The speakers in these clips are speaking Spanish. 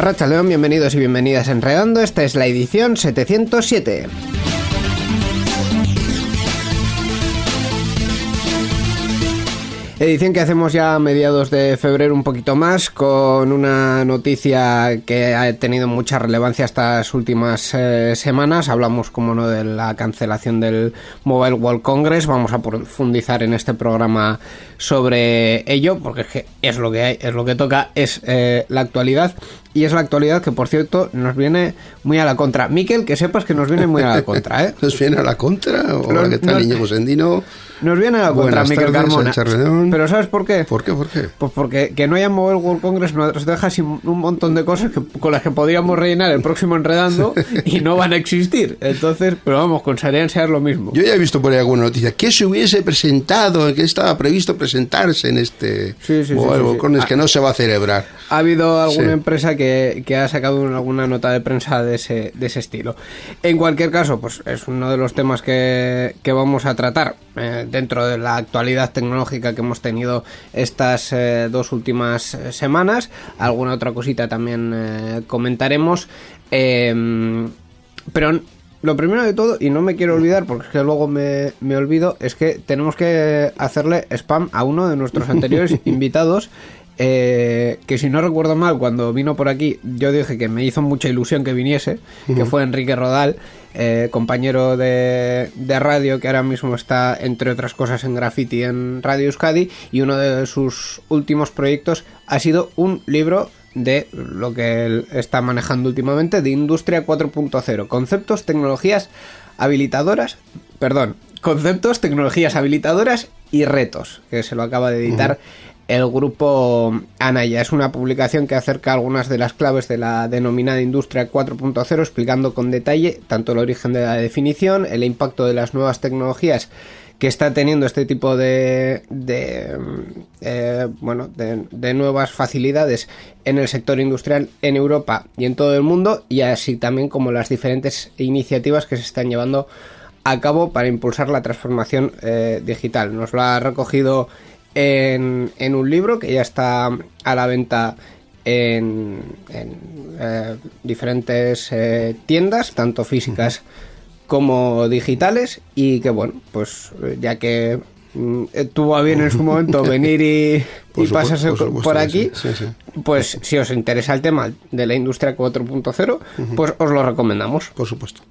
Arracha León, bienvenidos y bienvenidas a Enredando. Esta es la edición 707. Edición que hacemos ya a mediados de febrero un poquito más con una noticia que ha tenido mucha relevancia estas últimas eh, semanas. Hablamos, como no, de la cancelación del Mobile World Congress. Vamos a profundizar en este programa sobre ello porque es, que es lo que hay, es lo que toca, es eh, la actualidad. Y es la actualidad que, por cierto, nos viene muy a la contra. Miquel, que sepas que nos viene muy a la contra, ¿eh? ¿Nos viene a la contra? ¿O qué tal, Iñigo Sendino? Nos viene a la contra, Miquel Carmona. Pero ¿sabes por qué? ¿Por qué? ¿Por qué? Pues porque que no haya Mobile World Congress nos deja sin un montón de cosas que, con las que podríamos rellenar el próximo enredando y no van a existir. Entonces, pero vamos, con Sarian sea lo mismo. Yo ya he visto por ahí alguna noticia. ¿Qué se hubiese presentado? ¿Qué estaba previsto presentarse en este Sí, sí, World. Congress que no se va a celebrar? Ha habido alguna empresa que, que ha sacado alguna nota de prensa de ese, de ese estilo. En cualquier caso, pues es uno de los temas que, que vamos a tratar eh, dentro de la actualidad tecnológica que hemos tenido estas eh, dos últimas eh, semanas. Alguna otra cosita también eh, comentaremos. Eh, pero lo primero de todo, y no me quiero olvidar porque es que luego me, me olvido, es que tenemos que hacerle spam a uno de nuestros anteriores invitados. eh, que si no recuerdo mal, cuando vino por aquí, yo dije que me hizo mucha ilusión que viniese, que fue Enrique Rodal, eh, compañero de, de radio, que ahora mismo está, entre otras cosas, en graffiti en Radio Euskadi, y uno de sus últimos proyectos ha sido un libro de lo que él está manejando últimamente, de Industria 4.0, conceptos, tecnologías habilitadoras, perdón, conceptos, tecnologías habilitadoras y retos, que se lo acaba de editar el grupo Anaya. Es una publicación que acerca algunas de las claves de la denominada Industria 4.0, explicando con detalle tanto el origen de la definición, el impacto de las nuevas tecnologías que está teniendo este tipo de, de, eh, bueno de, nuevas facilidades en el sector industrial en Europa y en todo el mundo y así también como las diferentes iniciativas que se están llevando a cabo para impulsar la transformación eh, digital. Nos lo ha recogido en, en un libro que ya está a la venta en, en, eh, diferentes eh, tiendas, tanto físicas como digitales, y que bueno, pues ya que mm, eh, tuvo a bien en su momento venir y, Por y supuesto, pasarse por supuesto aquí, sí, sí, sí. pues si os interesa el tema de la industria 4.0, pues os lo recomendamos. Por supuesto.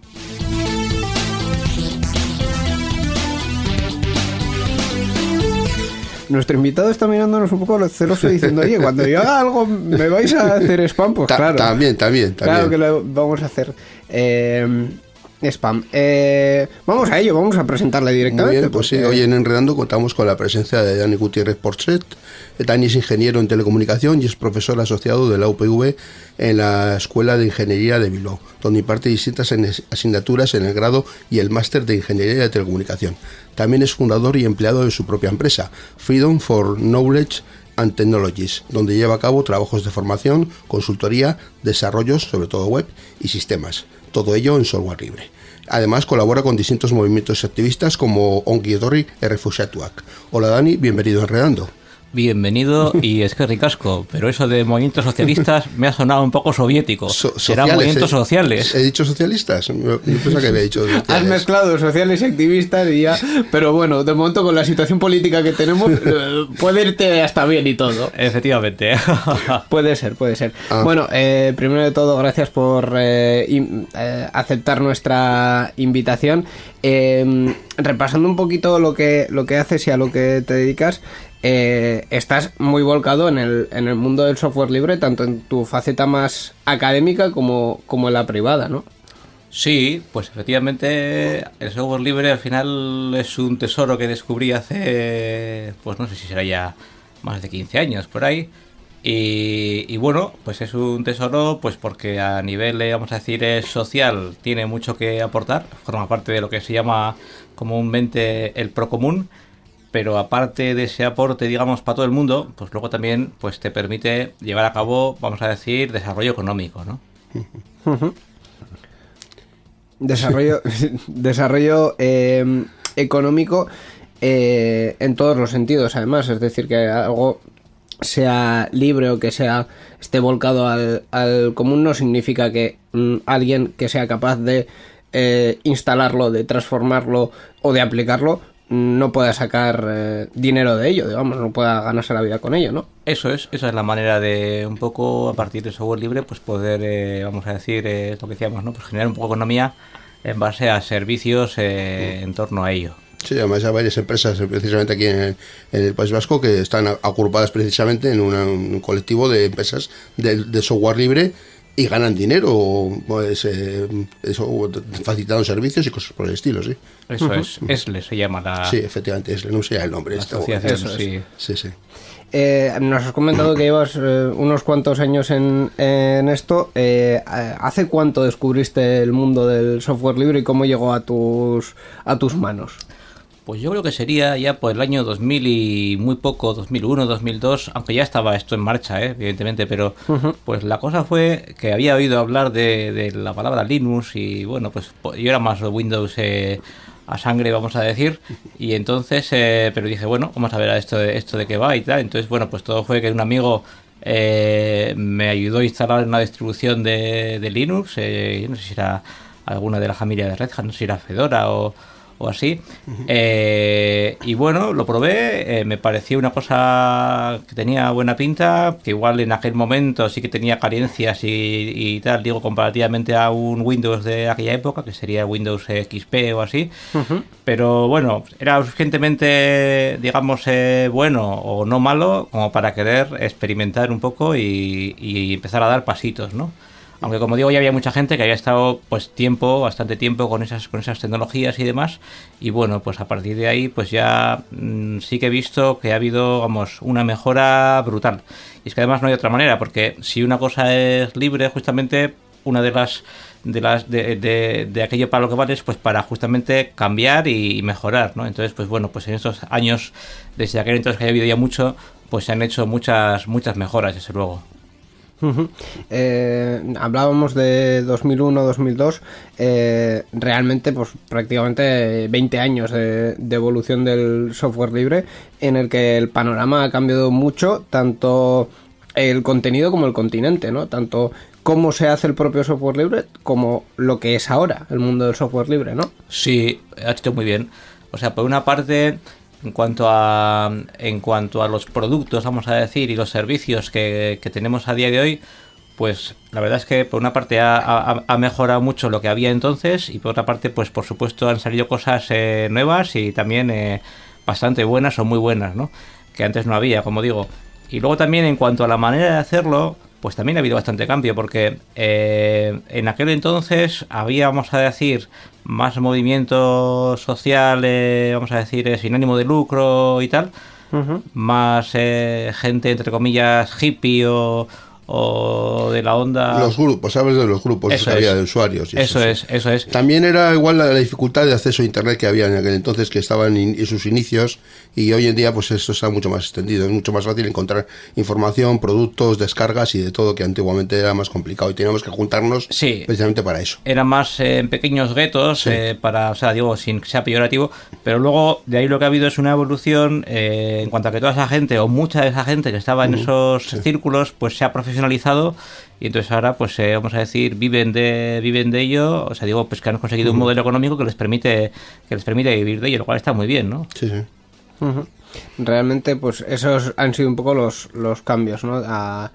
Nuestro invitado está mirándonos un poco celoso diciendo, oye, cuando yo haga algo, ¿me vais a hacer spam? Pues Ta- claro. También, también, también. Claro que lo vamos a hacer eh, spam. Eh, vamos a ello, vamos a presentarle Muy directamente. bien, pues sí, hoy en Enredando contamos con la presencia de Dani Gutiérrez Porchet. Dani es ingeniero en telecomunicación y es profesor asociado de la UPV en la Escuela de Ingeniería de Bilbao, donde imparte distintas asignaturas en el grado y el máster de Ingeniería de Telecomunicación. También es fundador y empleado de su propia empresa, Freedom for Knowledge and Technologies, donde lleva a cabo trabajos de formación, consultoría, desarrollos, sobre todo web y sistemas. Todo ello en software libre. Además, colabora con distintos movimientos activistas como Ongi Etorri e Refugiatuak. Hola Dani, bienvenido a Enredando. Bienvenido y es que ricasco, pero eso de movimientos socialistas me ha sonado un poco soviético. So- Serán movimientos ¿eh? sociales. ¿He dicho socialistas? Yo pensaba que había dicho Has sociales. mezclado sociales y activistas y ya. Pero bueno, de momento con la situación política que tenemos, eh, puede irte hasta bien y todo. Efectivamente. Puede ser, puede ser. Ah. Bueno, eh, primero de todo, gracias por eh, in- eh, aceptar nuestra invitación. Eh, repasando un poquito lo que, lo que haces y a lo que te dedicas, eh, estás muy volcado en el, en el mundo del software libre, tanto en tu faceta más académica como, como en la privada, ¿no? Sí, pues efectivamente el software libre al final es un tesoro que descubrí hace, pues no sé si será ya más de 15 años por ahí. Y, bueno, pues es un tesoro pues porque a nivel, eh, vamos a decir, eh, social tiene mucho que aportar, forma parte de lo que se llama comúnmente el procomún, pero aparte de ese aporte, digamos, para todo el mundo, pues luego también pues te permite llevar a cabo, vamos a decir, desarrollo económico, ¿no? Desarrollo, desarrollo eh, económico eh, en todos los sentidos, además. Es decir, que algo sea libre o que sea esté volcado al, al común no significa que mm, alguien que sea capaz de eh, instalarlo, de transformarlo o de aplicarlo no pueda sacar eh, dinero de ello, digamos, no pueda ganarse la vida con ello, ¿no? Eso es, esa es la manera de un poco a partir del software libre, pues poder, eh, vamos a decir, eh, lo que decíamos, ¿no? Pues generar un poco de economía en base a servicios eh, en torno a ello. Sí, además hay varias empresas, eh, precisamente aquí en, en el País Vasco, que están agrupadas precisamente en una- un colectivo de empresas de, de software libre y ganan dinero, pues, eh, eso, facilitando servicios y cosas por el estilo, sí. Eso es, ESLE se llama la, Sí, efectivamente, es, no sé el nombre. la asociación, Eso es. sí. Sí, sí. Eh, nos has comentado que llevas eh, unos cuantos años en, en esto. Eh, ¿Hace cuánto descubriste el mundo del software libre y cómo llegó a tus, a tus manos? Pues yo creo que sería ya por el año 2000 y muy poco, 2001, 2002, aunque ya estaba esto en marcha, ¿eh? evidentemente, pero pues la cosa fue que había oído hablar de, de la palabra Linux y bueno, pues po- yo era más Windows eh, a sangre, vamos a decir, y entonces, eh, pero dije, bueno, vamos a ver a esto de, esto de qué va y tal, entonces bueno, pues todo fue que un amigo eh, me ayudó a instalar una distribución de, de Linux, eh, yo no sé si era alguna de la familia de Red Hat, no sé si era Fedora o, o así. Eh, y bueno, lo probé, eh, me pareció una cosa que tenía buena pinta, que igual en aquel momento sí que tenía carencias y, y tal, digo, comparativamente a un Windows de aquella época, que sería Windows XP o así. Pero bueno, era suficientemente, digamos, eh, bueno o no malo como para querer experimentar un poco y, y empezar a dar pasitos, ¿no? Aunque como digo, ya había mucha gente que había estado pues tiempo, bastante tiempo con esas, con esas tecnologías y demás. Y bueno, pues a partir de ahí, pues ya mm, sí que he visto que ha habido, vamos, una mejora brutal. Y es que además no hay otra manera, porque si una cosa es libre, justamente una de las de las de, de- de aquello para lo que vale es pues para justamente cambiar y, y mejorar, ¿no? Entonces, pues bueno, pues en estos años, desde aquel entonces que haya habido ya mucho, pues se han hecho muchas, muchas mejoras, desde luego. Eh, hablábamos de 2001-2002, eh, realmente pues prácticamente 20 años de, evolución del software libre en el que el panorama ha cambiado mucho, tanto el contenido como el continente, ¿no? Tanto cómo se hace el propio software libre como lo que es ahora el mundo del software libre, ¿no? Sí, ha hecho muy bien. O sea, por una parte, en cuanto a en cuanto a los productos, vamos a decir, y los servicios que, que tenemos a día de hoy, pues la verdad es que por una parte ha, ha- mejorado mucho lo que había entonces y por otra parte, pues por supuesto han salido cosas eh, nuevas y también eh, bastante buenas o muy buenas, ¿no? Que antes no había, como digo. Y luego también en cuanto a la manera de hacerlo, pues también ha habido bastante cambio, porque eh, en aquel entonces había, vamos a decir, más movimiento social, eh, vamos a decir, eh, sin ánimo de lucro y tal, más eh, gente, entre comillas, hippie o, o de la onda. Los grupos, sabes de los grupos Eso que había es. de usuarios. y Eso sí. es, eso es. También era igual la, la dificultad de acceso a Internet que había en aquel entonces, que estaban en, sus inicios, y hoy en día pues esto está mucho más extendido, es mucho más fácil encontrar información, productos, descargas y de todo que antiguamente era más complicado y teníamos que juntarnos Sí. precisamente para eso. Era más eh, en pequeños guetos, Sí. eh, para, o sea, digo, sin que sea peyorativo, pero luego de ahí lo que ha habido es una evolución eh, en cuanto a que toda esa gente, o mucha de esa gente que estaba en esos círculos, pues se ha profesionalizado y entonces ahora, pues eh, vamos a decir, viven de viven de ello, o sea, digo, pues que han conseguido un modelo económico que les permite que les permite vivir de ello, lo cual está muy bien, ¿no? Sí, sí. Realmente, pues esos han sido un poco los, los cambios, ¿no? A,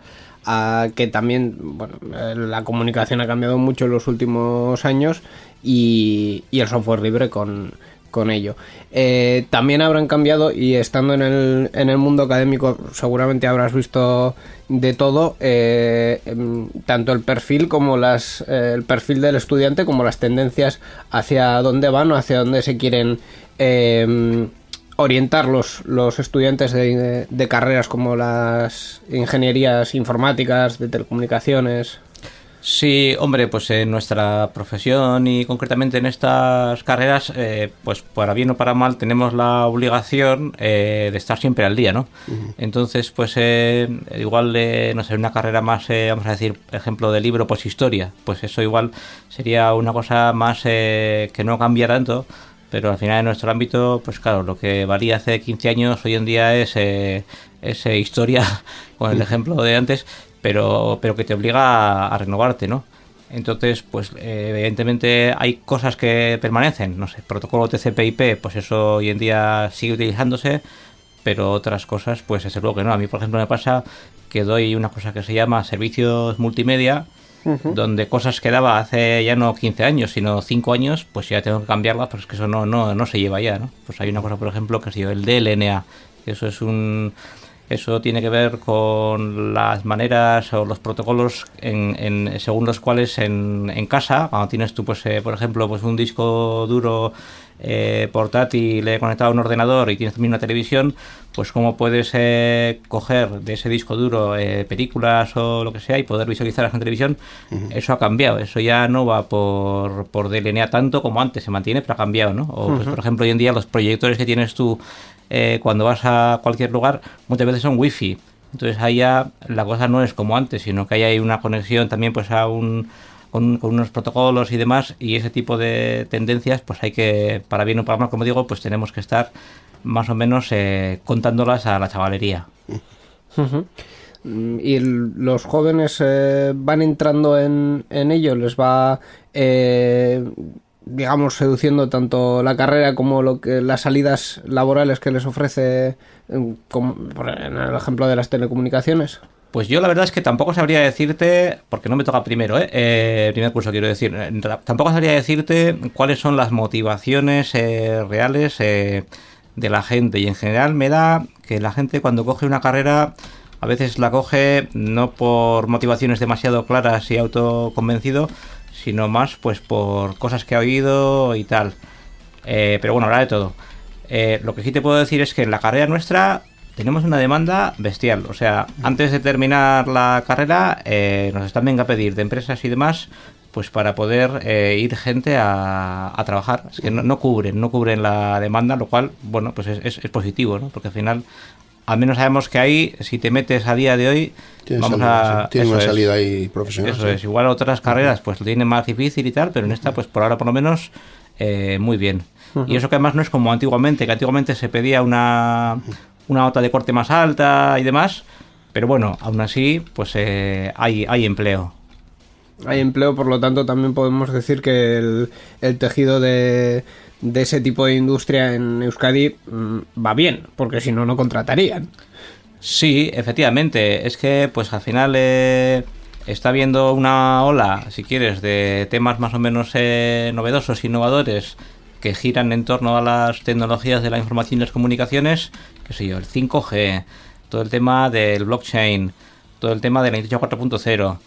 a que también, bueno, eh, la comunicación ha cambiado mucho en los últimos años y, y el software libre con, con ello. Eh, también habrán cambiado y estando en el, en el mundo académico seguramente habrás visto de todo, eh, em, tanto el perfil como las, eh, el perfil del estudiante como las tendencias hacia dónde van o hacia dónde se quieren em, orientar los, los estudiantes de, de carreras como las ingenierías informáticas, de telecomunicaciones. Sí, hombre, pues en nuestra profesión y concretamente en estas carreras, eh, pues para bien o para mal tenemos la obligación eh, de estar siempre al día, ¿no? Entonces, pues eh, igual, eh, no sé, una carrera más, eh, vamos a decir, ejemplo de libro, pues historia, pues eso igual sería una cosa más eh, que no cambia tanto, pero al final en nuestro ámbito, pues claro, lo que valía hace 15 años hoy en día es, eh, es historia, con el ejemplo de antes, pero, pero que te obliga a, a renovarte, ¿no? Entonces, pues eh, evidentemente hay cosas que permanecen, no sé, protocolo TCP/IP, pues eso hoy en día sigue utilizándose, pero otras cosas, pues desde luego que no. A mí, por ejemplo, me pasa que doy una cosa que se llama servicios multimedia, donde cosas que daba hace ya no 15 años, sino 5 años, pues ya tengo que cambiarlas, pues es que eso no, no, no se lleva ya, ¿no? Pues hay una cosa, por ejemplo, que ha sido el DLNA, que eso es un... Eso tiene que ver con las maneras o los protocolos en, en- según los cuales en, en casa, cuando tienes tú, pues, eh, por ejemplo, pues un disco duro eh, portátil eh, conectado a un ordenador y tienes también una televisión, pues cómo puedes eh, coger de ese disco duro eh, películas o lo que sea y poder visualizarlas en televisión, eso ha cambiado. Eso ya no va por, por DLNA tanto como antes, se mantiene, pero ha cambiado, ¿no? O, pues, por ejemplo, hoy en día los proyectores que tienes tú eh, cuando vas a cualquier lugar muchas veces son wifi. Entonces ahí ya la cosa no es como antes, sino que ahí hay una conexión también pues a un con, unos protocolos y demás y ese tipo de tendencias pues hay que, para bien o para mal, como digo, pues tenemos que estar más o menos eh, contándolas a la chavalería. Y los jóvenes eh, van entrando en, en ello, les va, eh, digamos, seduciendo tanto la carrera como lo que las salidas laborales que les ofrece, eh, como en el ejemplo de las telecomunicaciones. Pues yo la verdad es que tampoco sabría decirte, porque no me toca primero, ¿eh? Eh, primer curso quiero decir, ta- tampoco sabría decirte cuáles son las motivaciones eh, reales eh, de la gente. Y en general me da que la gente cuando coge una carrera a veces la coge no por motivaciones demasiado claras y autoconvencido, sino más pues por cosas que ha oído y tal. Eh, pero bueno, habrá de todo. Eh, lo que sí te puedo decir es que en la carrera nuestra tenemos una demanda bestial. O sea, antes de terminar la carrera, eh, nos están venga a pedir de empresas y demás, pues para poder eh, ir gente a, a trabajar. Es que no, no cubren, no cubren la demanda, lo cual, bueno, pues es, es- es positivo, ¿no? Porque al final, al menos sabemos que ahí, si te metes a día de hoy, Tiene, vamos salida, a... Tiene eso una es. salida ahí profesional. Eso sí. es, igual otras carreras pues lo tienen más difícil y tal, pero en esta pues por ahora por lo menos eh, muy bien. Y eso que además no es como antiguamente, que antiguamente se pedía una, una nota de corte más alta y demás, pero bueno, aún así pues eh, hay, hay empleo. Hay empleo, por lo tanto, también podemos decir que el, el tejido de, de ese tipo de industria en Euskadi mm, va bien, porque si no, no contratarían. Sí, efectivamente. Es que, pues al final eh, está habiendo una ola, si quieres, de temas más o menos eh, novedosos, innovadores, que giran en torno a las tecnologías de la información y las comunicaciones, qué sé yo, el 5G, todo el tema del blockchain, todo el tema de la industria 4.0.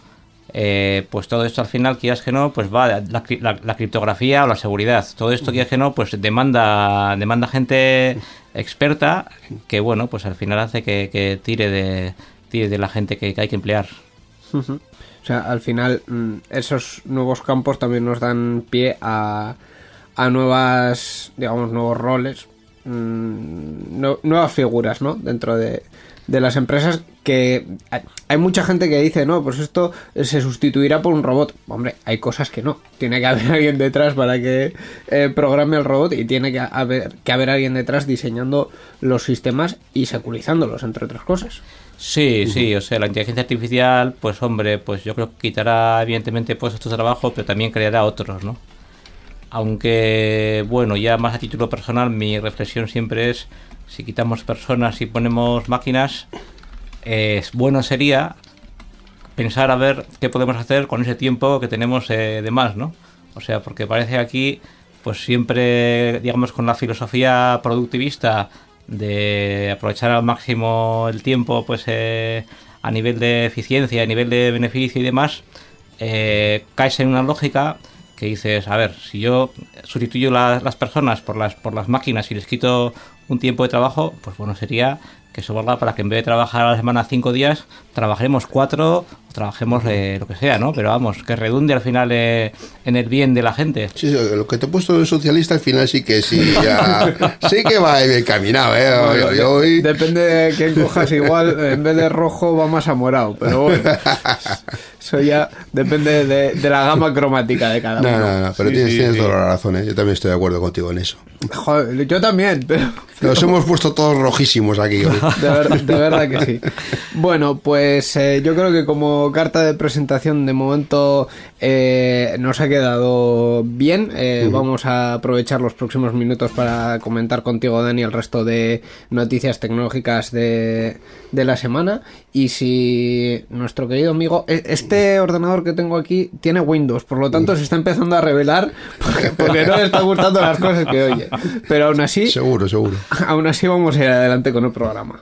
Eh, pues todo esto al final, quieras que no, pues va la, la- criptografía o la seguridad. Todo esto, quieras que no, pues demanda, demanda gente experta que, bueno, pues al final hace que, tire, de, tire de la gente que, hay que emplear. O sea, al final mm, esos nuevos campos también nos dan pie a, a nuevas, digamos, nuevos roles, mm, no- nuevas figuras, ¿no? Dentro de, de las empresas que hay- mucha gente que dice, no, pues esto se sustituirá por un robot. Hombre, hay cosas que no. Tiene que haber alguien detrás para que eh, programe el robot y tiene que haber, que haber alguien detrás diseñando los sistemas y securizándolos, entre otras cosas. Sí, sí, o sea, la inteligencia artificial, pues hombre, pues yo creo que quitará evidentemente puestos de trabajo, pero también creará otros, ¿no? Aunque, bueno, ya más a título personal, mi reflexión siempre es, si quitamos personas y ponemos máquinas, eh, bueno sería pensar a ver qué podemos hacer con ese tiempo que tenemos eh, de más, ¿no? O sea, porque parece aquí, pues siempre, digamos, con la filosofía productivista de aprovechar al máximo el tiempo, pues eh, a nivel de eficiencia, a nivel de beneficio y demás, eh, caes en una lógica que dices, a ver, si yo sustituyo la- las personas por las, por las máquinas y les quito un tiempo de trabajo, pues bueno, sería que valga para que en vez de trabajar a la semana cinco días, trabajemos cuatro trabajemos eh, lo que sea, ¿no? Pero vamos, que redunde al final eh, en el bien de la gente. Sí, sí, lo que te he puesto de socialista al final sí que sí, ya, sí que va bien caminado, ¿eh? Hoy- hoy- hoy- Depende de quién cojas igual, en vez de rojo va más a morado, pero bueno, eso ya depende de, de la gama cromática de cada No, uno. no, no, pero Sí, tienes, sí, tienes sí. toda la razón, ¿eh? Yo también estoy de acuerdo contigo en eso. Joder, yo también, pero Nos hemos puesto todos rojísimos aquí hoy. de, ver- de verdad que sí. Bueno, pues eh, yo creo que como carta de presentación de momento eh, nos ha quedado bien. Eh, Vamos a aprovechar los próximos minutos para comentar contigo, Dani, el resto de noticias tecnológicas de, de la semana. Y si nuestro querido amigo, e- este ordenador que tengo aquí tiene Windows, por lo tanto se está empezando a revelar porque, porque no le está gustando las cosas que oye. Pero aún así, Seguro, seguro. aún así vamos a ir adelante con el programa.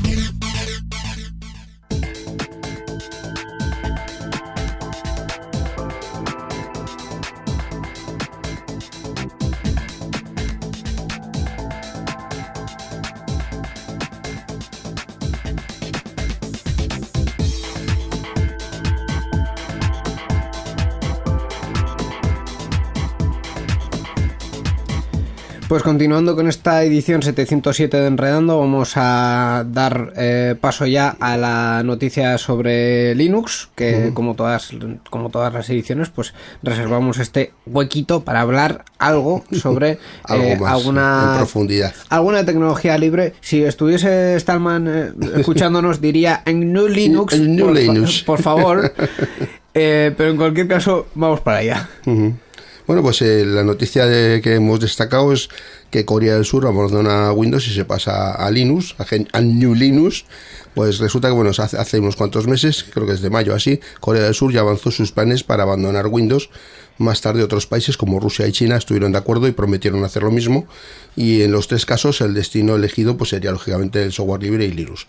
Pues continuando con esta edición 707 de Enredando, vamos a dar eh, paso ya a la noticia sobre Linux, que como todas como todas las ediciones, pues reservamos este huequito para hablar algo sobre Algo eh, más, alguna en profundidad. alguna tecnología libre. Si estuviese Stallman eh, escuchándonos, diría en New Linux, En New por, fa- Linux. por favor. Eh, pero en cualquier caso, vamos para allá. Bueno, pues eh, la noticia de- que hemos destacado es que Corea del Sur abandona Windows y se pasa a Linux, a, Gen- a New Linux. Pues resulta que, bueno, hace, hace unos cuantos meses, creo que desde mayo así, Corea del Sur ya avanzó sus planes para abandonar Windows. Más tarde otros países como Rusia y China estuvieron de acuerdo y prometieron hacer lo mismo. Y en los tres casos el destino elegido pues sería lógicamente el software libre y Linux.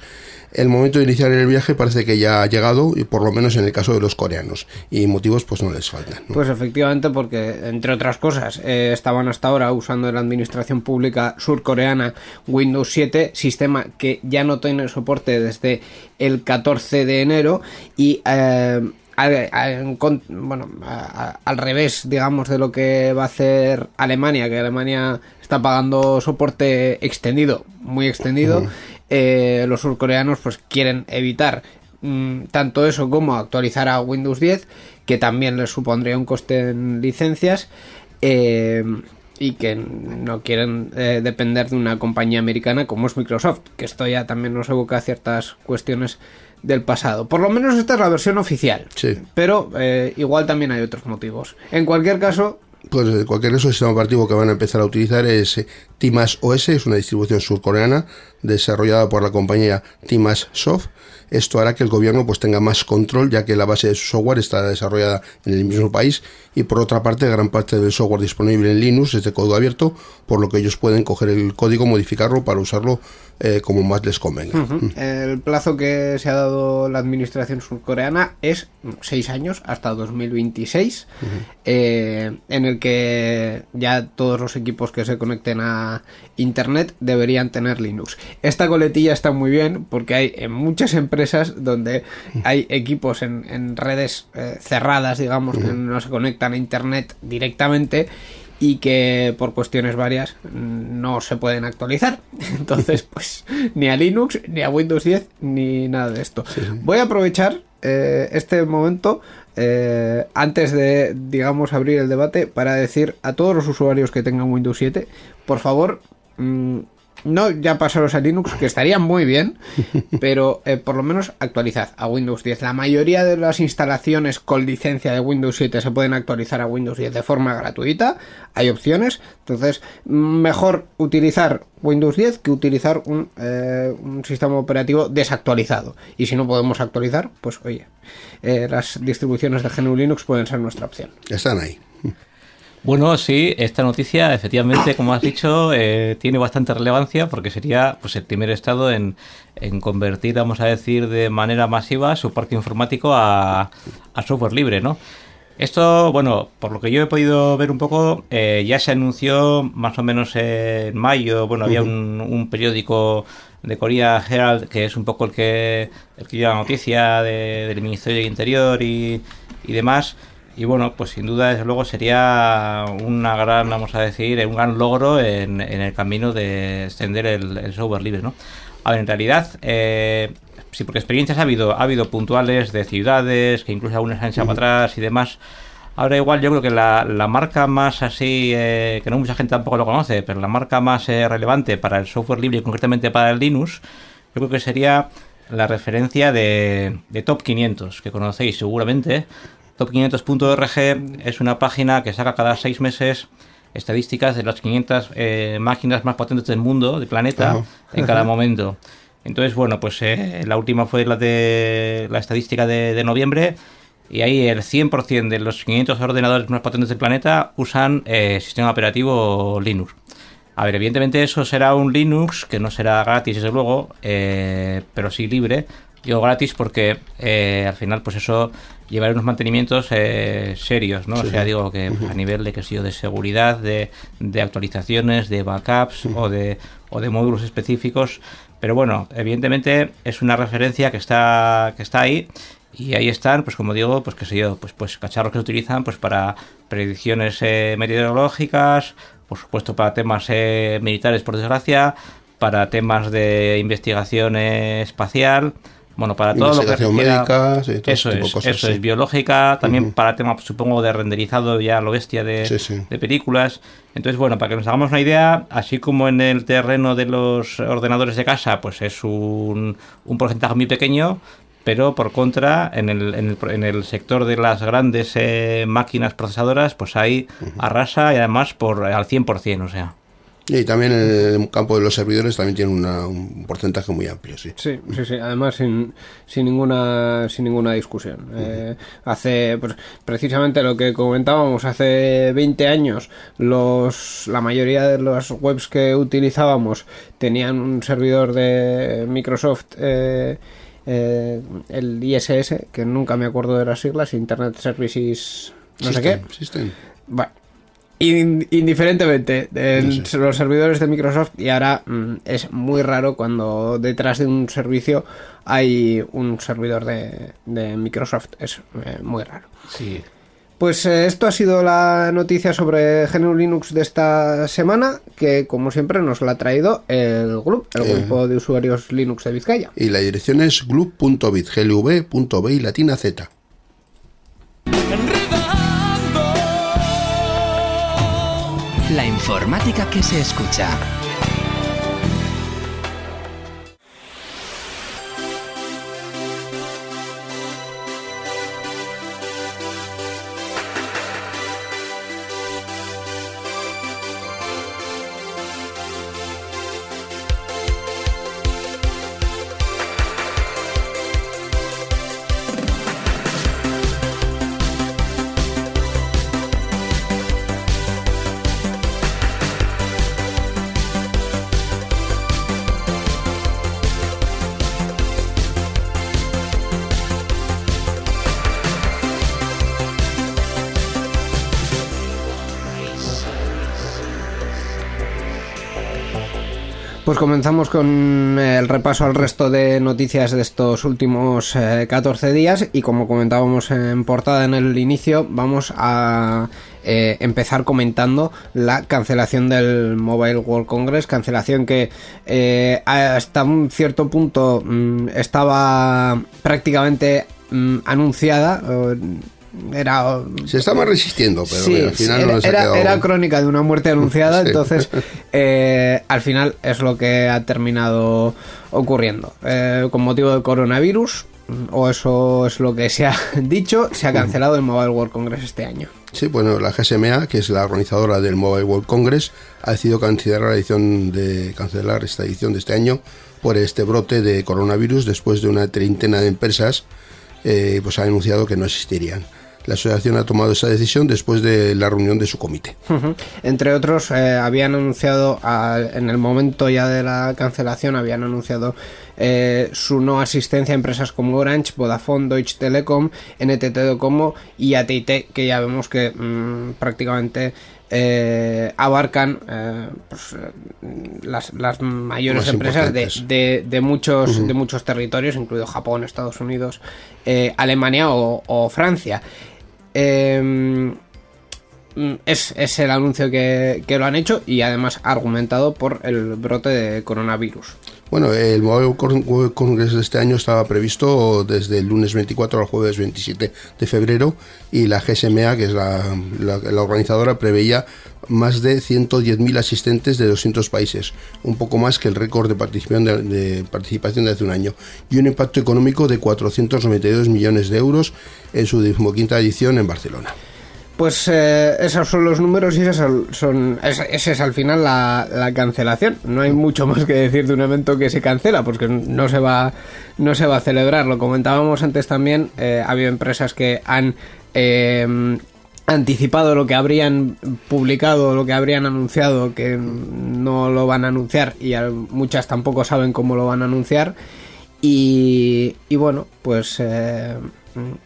El momento de iniciar el viaje parece que ya ha llegado, y por lo menos en el caso de los coreanos. Y motivos pues no les faltan. Pues efectivamente, porque entre otras cosas eh, estaban hasta ahora usando la administración pública surcoreana Windows 7, sistema que ya no tiene soporte desde el 14 de enero y eh, con- bueno, a- a- al revés, digamos, de lo que va a hacer Alemania, que Alemania está pagando soporte extendido, muy extendido, eh, los surcoreanos pues quieren evitar mm, tanto eso como actualizar a Windows 10, que también les supondría un coste en licencias. eh, y que no quieren eh, depender de una compañía americana como es Microsoft, que esto ya también nos evoca ciertas cuestiones del pasado. Por lo menos esta es la versión oficial, Sí. pero eh, igual también hay otros motivos. En cualquier caso, Pues en cualquier caso, el sistema operativo que van a empezar a utilizar es eh, TMAS OS, es una distribución surcoreana desarrollada por la compañía Timas Soft. Esto hará que el gobierno pues tenga más control ya que la base de su software está desarrollada en el mismo país y por otra parte gran parte del software disponible en Linux es de código abierto por lo que ellos pueden coger el código, modificarlo para usarlo eh, como más les convenga. Ujú. El plazo que se ha dado la administración surcoreana es seis años hasta 2026, eh, en el que ya todos los equipos que se conecten a Internet deberían tener Linux. Esta coletilla está muy bien porque hay en muchas empresas donde hay equipos en, en redes eh, cerradas, digamos, que no se conectan a Internet directamente y que por cuestiones varias mm, no se pueden actualizar. Entonces, pues ni a Linux, ni a Windows 10, ni nada de esto. Voy a aprovechar eh, este momento eh, antes de, digamos, abrir el debate para decir a todos los usuarios que tengan Windows 7, por favor, mm, no ya pasaros a Linux, que estaría muy bien, pero eh, por lo menos actualizad a Windows 10. La mayoría de las instalaciones con licencia de Windows 7 se pueden actualizar a Windows 10 de forma gratuita. Hay opciones. Entonces, mejor utilizar Windows 10 que utilizar un, eh, un sistema operativo desactualizado. Y si no podemos actualizar, pues oye, eh, las distribuciones de GNU Linux pueden ser nuestra opción. Están ahí. Bueno, sí, esta noticia, efectivamente, como has dicho, eh, tiene bastante relevancia porque sería pues el primer estado en, en, convertir, vamos a decir, de manera masiva su parque informático a, a software libre, ¿no? Esto, bueno, por lo que yo he podido ver un poco, eh, ya se anunció más o menos en mayo. Bueno, había un, un periódico de Corea Herald que es un poco el que el que lleva la noticia de, del Ministerio de Interior y, y demás. Y bueno, pues sin duda, desde luego, sería una gran, vamos a decir, un gran logro en, en el camino de extender el, el, software libre, ¿no? A ver, en realidad, eh, sí, porque experiencias ha habido, ha habido puntuales de ciudades, que incluso algunas han echado uh -huh. para atrás y demás. Ahora igual yo creo que la, la marca más así, eh, que no mucha gente tampoco lo conoce, pero la marca más eh, relevante para el software libre y concretamente para el Linux, yo creo que sería la referencia de, de Top 500, que conocéis seguramente, Top500.org es una página que saca cada seis meses estadísticas de las 500 eh, máquinas más potentes del mundo, del planeta, en cada momento. Entonces, bueno, pues eh, la última fue la de la estadística de, de noviembre y ahí el 100% de los 500 ordenadores más potentes del planeta usan eh, sistema operativo Linux. A ver, evidentemente eso será un Linux que no será gratis, desde luego, eh, pero sí libre. Digo gratis porque eh, al final, pues eso llevar unos mantenimientos eh, serios, ¿no? Sí. O sea, digo que a nivel de que sé yo, de seguridad, de, de actualizaciones, de backups o de o de módulos específicos. Pero bueno, evidentemente es una referencia que está que está ahí y ahí están, pues como digo, pues qué sé yo, pues pues cacharros que se utilizan pues para predicciones eh, meteorológicas, por supuesto para temas eh, militares por desgracia, para temas de investigación eh, espacial bueno, para todo lo que refiera, médica, sí, todo eso es, cosas, eso sí. es biológica, también uh -huh. para temas, supongo, de renderizado ya lo bestia de, sí. de, películas. Entonces, bueno, para que nos hagamos una idea, así como en el terreno de los ordenadores de casa, pues es un, un porcentaje muy pequeño, pero por contra, en el, en el, en el sector de las grandes eh, máquinas procesadoras, pues ahí uh -huh. arrasa y además por al 100%, o sea. Y también el campo de los servidores también tiene una, un porcentaje muy amplio, sí. Sí, sí, sí. Además sin, sin ninguna sin ninguna discusión. Uh -huh. eh, hace pues, precisamente lo que comentábamos hace 20 años, los la mayoría de las webs que utilizábamos tenían un servidor de Microsoft eh, eh, el ISS, que nunca me acuerdo de las siglas, Internet Services no System, sé qué. System. Bueno, indiferentemente de no sé. los servidores de Microsoft y ahora mm, es muy raro cuando detrás de un servicio hay un servidor de, de Microsoft es eh, muy raro sí pues eh, esto ha sido la noticia sobre GNU Linux de esta semana, que como siempre nos la ha traído el GLUB, el eh. grupo de usuarios Linux de Vizcaya. Y la dirección es glub.bit, glv.b y latina z. informática que se escucha. Pues comenzamos con eh, el repaso al resto de noticias de estos últimos eh, 14 días y como comentábamos en portada en el inicio, vamos a eh, empezar comentando la cancelación del Mobile World Congress, cancelación que eh, hasta un cierto punto mm, estaba prácticamente mm, anunciada. Era Se estaba resistiendo, pero Sí, al final no era, les ha era- quedado- era crónica de una muerte anunciada, Sí. entonces eh, al final es lo que ha terminado ocurriendo. Eh, con motivo del coronavirus, o eso es lo que se ha dicho, se ha cancelado el Mobile World Congress este año. Sí, bueno, la GSMA, que es la organizadora del Mobile World Congress, ha decidido cancelar la edición de cancelar esta edición de este año por este brote de coronavirus después de una treintena de empresas eh, pues ha anunciado que no existirían. La asociación ha tomado esa decisión después de la reunión de su comité. Entre otros, eh, habían anunciado en el momento ya de la cancelación, habían anunciado eh, su no asistencia a empresas como Orange, Vodafone, Deutsche Telekom, NTT Docomo y AT&T, que ya vemos que mm, prácticamente eh, abarcan eh, pues, las, las mayores Más empresas de, importantes. de- de muchos, de muchos territorios, incluido Japón, Estados Unidos, eh, Alemania o, o Francia. Em, es, es el anuncio que, que lo han hecho y además argumentado por el brote de coronavirus. Bueno, el Mobile World Congress de este año estaba previsto desde el lunes 24 al jueves 27 de febrero y la GSMA, que es la organizadora, preveía más de 110.000 asistentes de 200 países, un poco más que el récord de participación de, de participación de hace un año, y un impacto económico de 492 millones de euros en su decimoquinta edición en Barcelona. Pues eh, esos son los números y esas son, esa es al final la, la cancelación. No hay mucho más que decir de un evento que se cancela, porque no se va, no se va a celebrar. Lo comentábamos antes también, eh, ha habido empresas que han eh, anticipado lo que habrían publicado, lo que habrían anunciado, que no lo van a anunciar y muchas tampoco saben cómo lo van a anunciar. Y, y bueno, pues eh,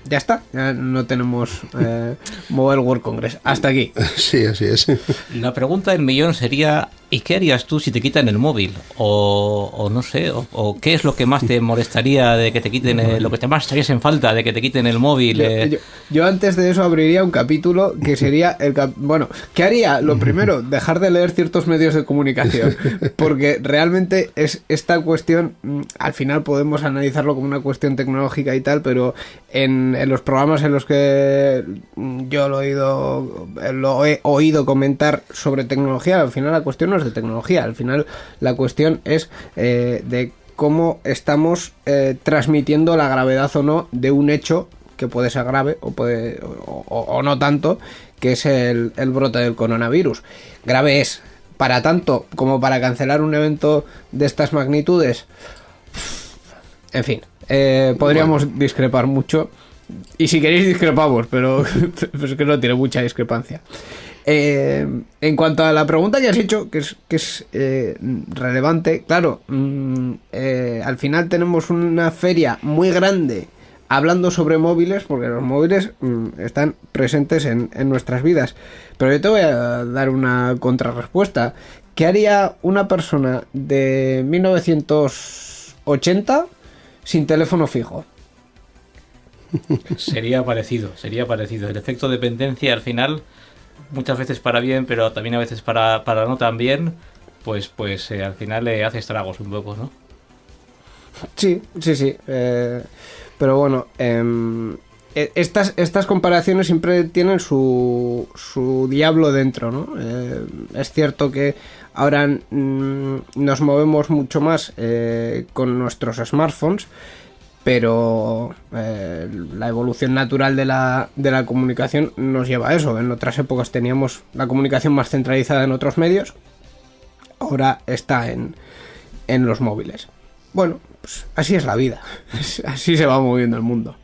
ya está, ya no tenemos eh, Mobile World Congress. Hasta aquí. Sí, así es. La pregunta del millón sería, ¿y qué harías tú si te quitan el móvil? O, o no sé, o, o qué es lo que más te molestaría de que te quiten, el- lo que te más estarías en falta de que te quiten el móvil? Yo, eh? yo- yo antes de eso abriría un capítulo que sería el cap- bueno, ¿qué haría? Lo primero, dejar de leer ciertos medios de comunicación, porque realmente es esta cuestión, mm, al final podemos analizarlo como una cuestión tecnológica y tal, pero en, en los programas en los que mm, yo lo he oído lo he oído comentar sobre tecnología, al final la cuestión no de tecnología, al final la cuestión es eh, de cómo estamos eh, transmitiendo la gravedad o no de un hecho que puede ser grave o, puede, o, o- o no tanto, que es el, el brote del coronavirus. Grave es, para tanto como para cancelar un evento de estas magnitudes. En fin, eh, podríamos discrepar mucho. Y si queréis discrepamos, pero es que no tiene mucha discrepancia. Eh, en cuanto a la pregunta que has hecho, que es, que es eh, relevante, claro, mm, eh, al final tenemos una feria muy grande hablando sobre móviles, porque los móviles mm, están presentes en, en nuestras vidas. Pero yo te voy a dar una contrarrespuesta. ¿Qué haría una persona de 1980 sin teléfono fijo? Sería parecido, sería parecido. El efecto dependencia al final, muchas veces para bien, pero también a veces para, para no tan bien, pues, pues eh, al final le hace estragos un poco, ¿no? Sí, sí, sí. eh, pero bueno, em, e- estas, estas comparaciones siempre tienen su, su diablo dentro, ¿no? Eh, es cierto que ahora mm, nos movemos mucho más con nuestros smartphones, pero eh, la evolución natural de la, de la comunicación nos lleva a eso. En otras épocas teníamos la comunicación más centralizada en otros medios, ahora está en, en los móviles. Bueno, pues así es la vida, así se va moviendo el mundo.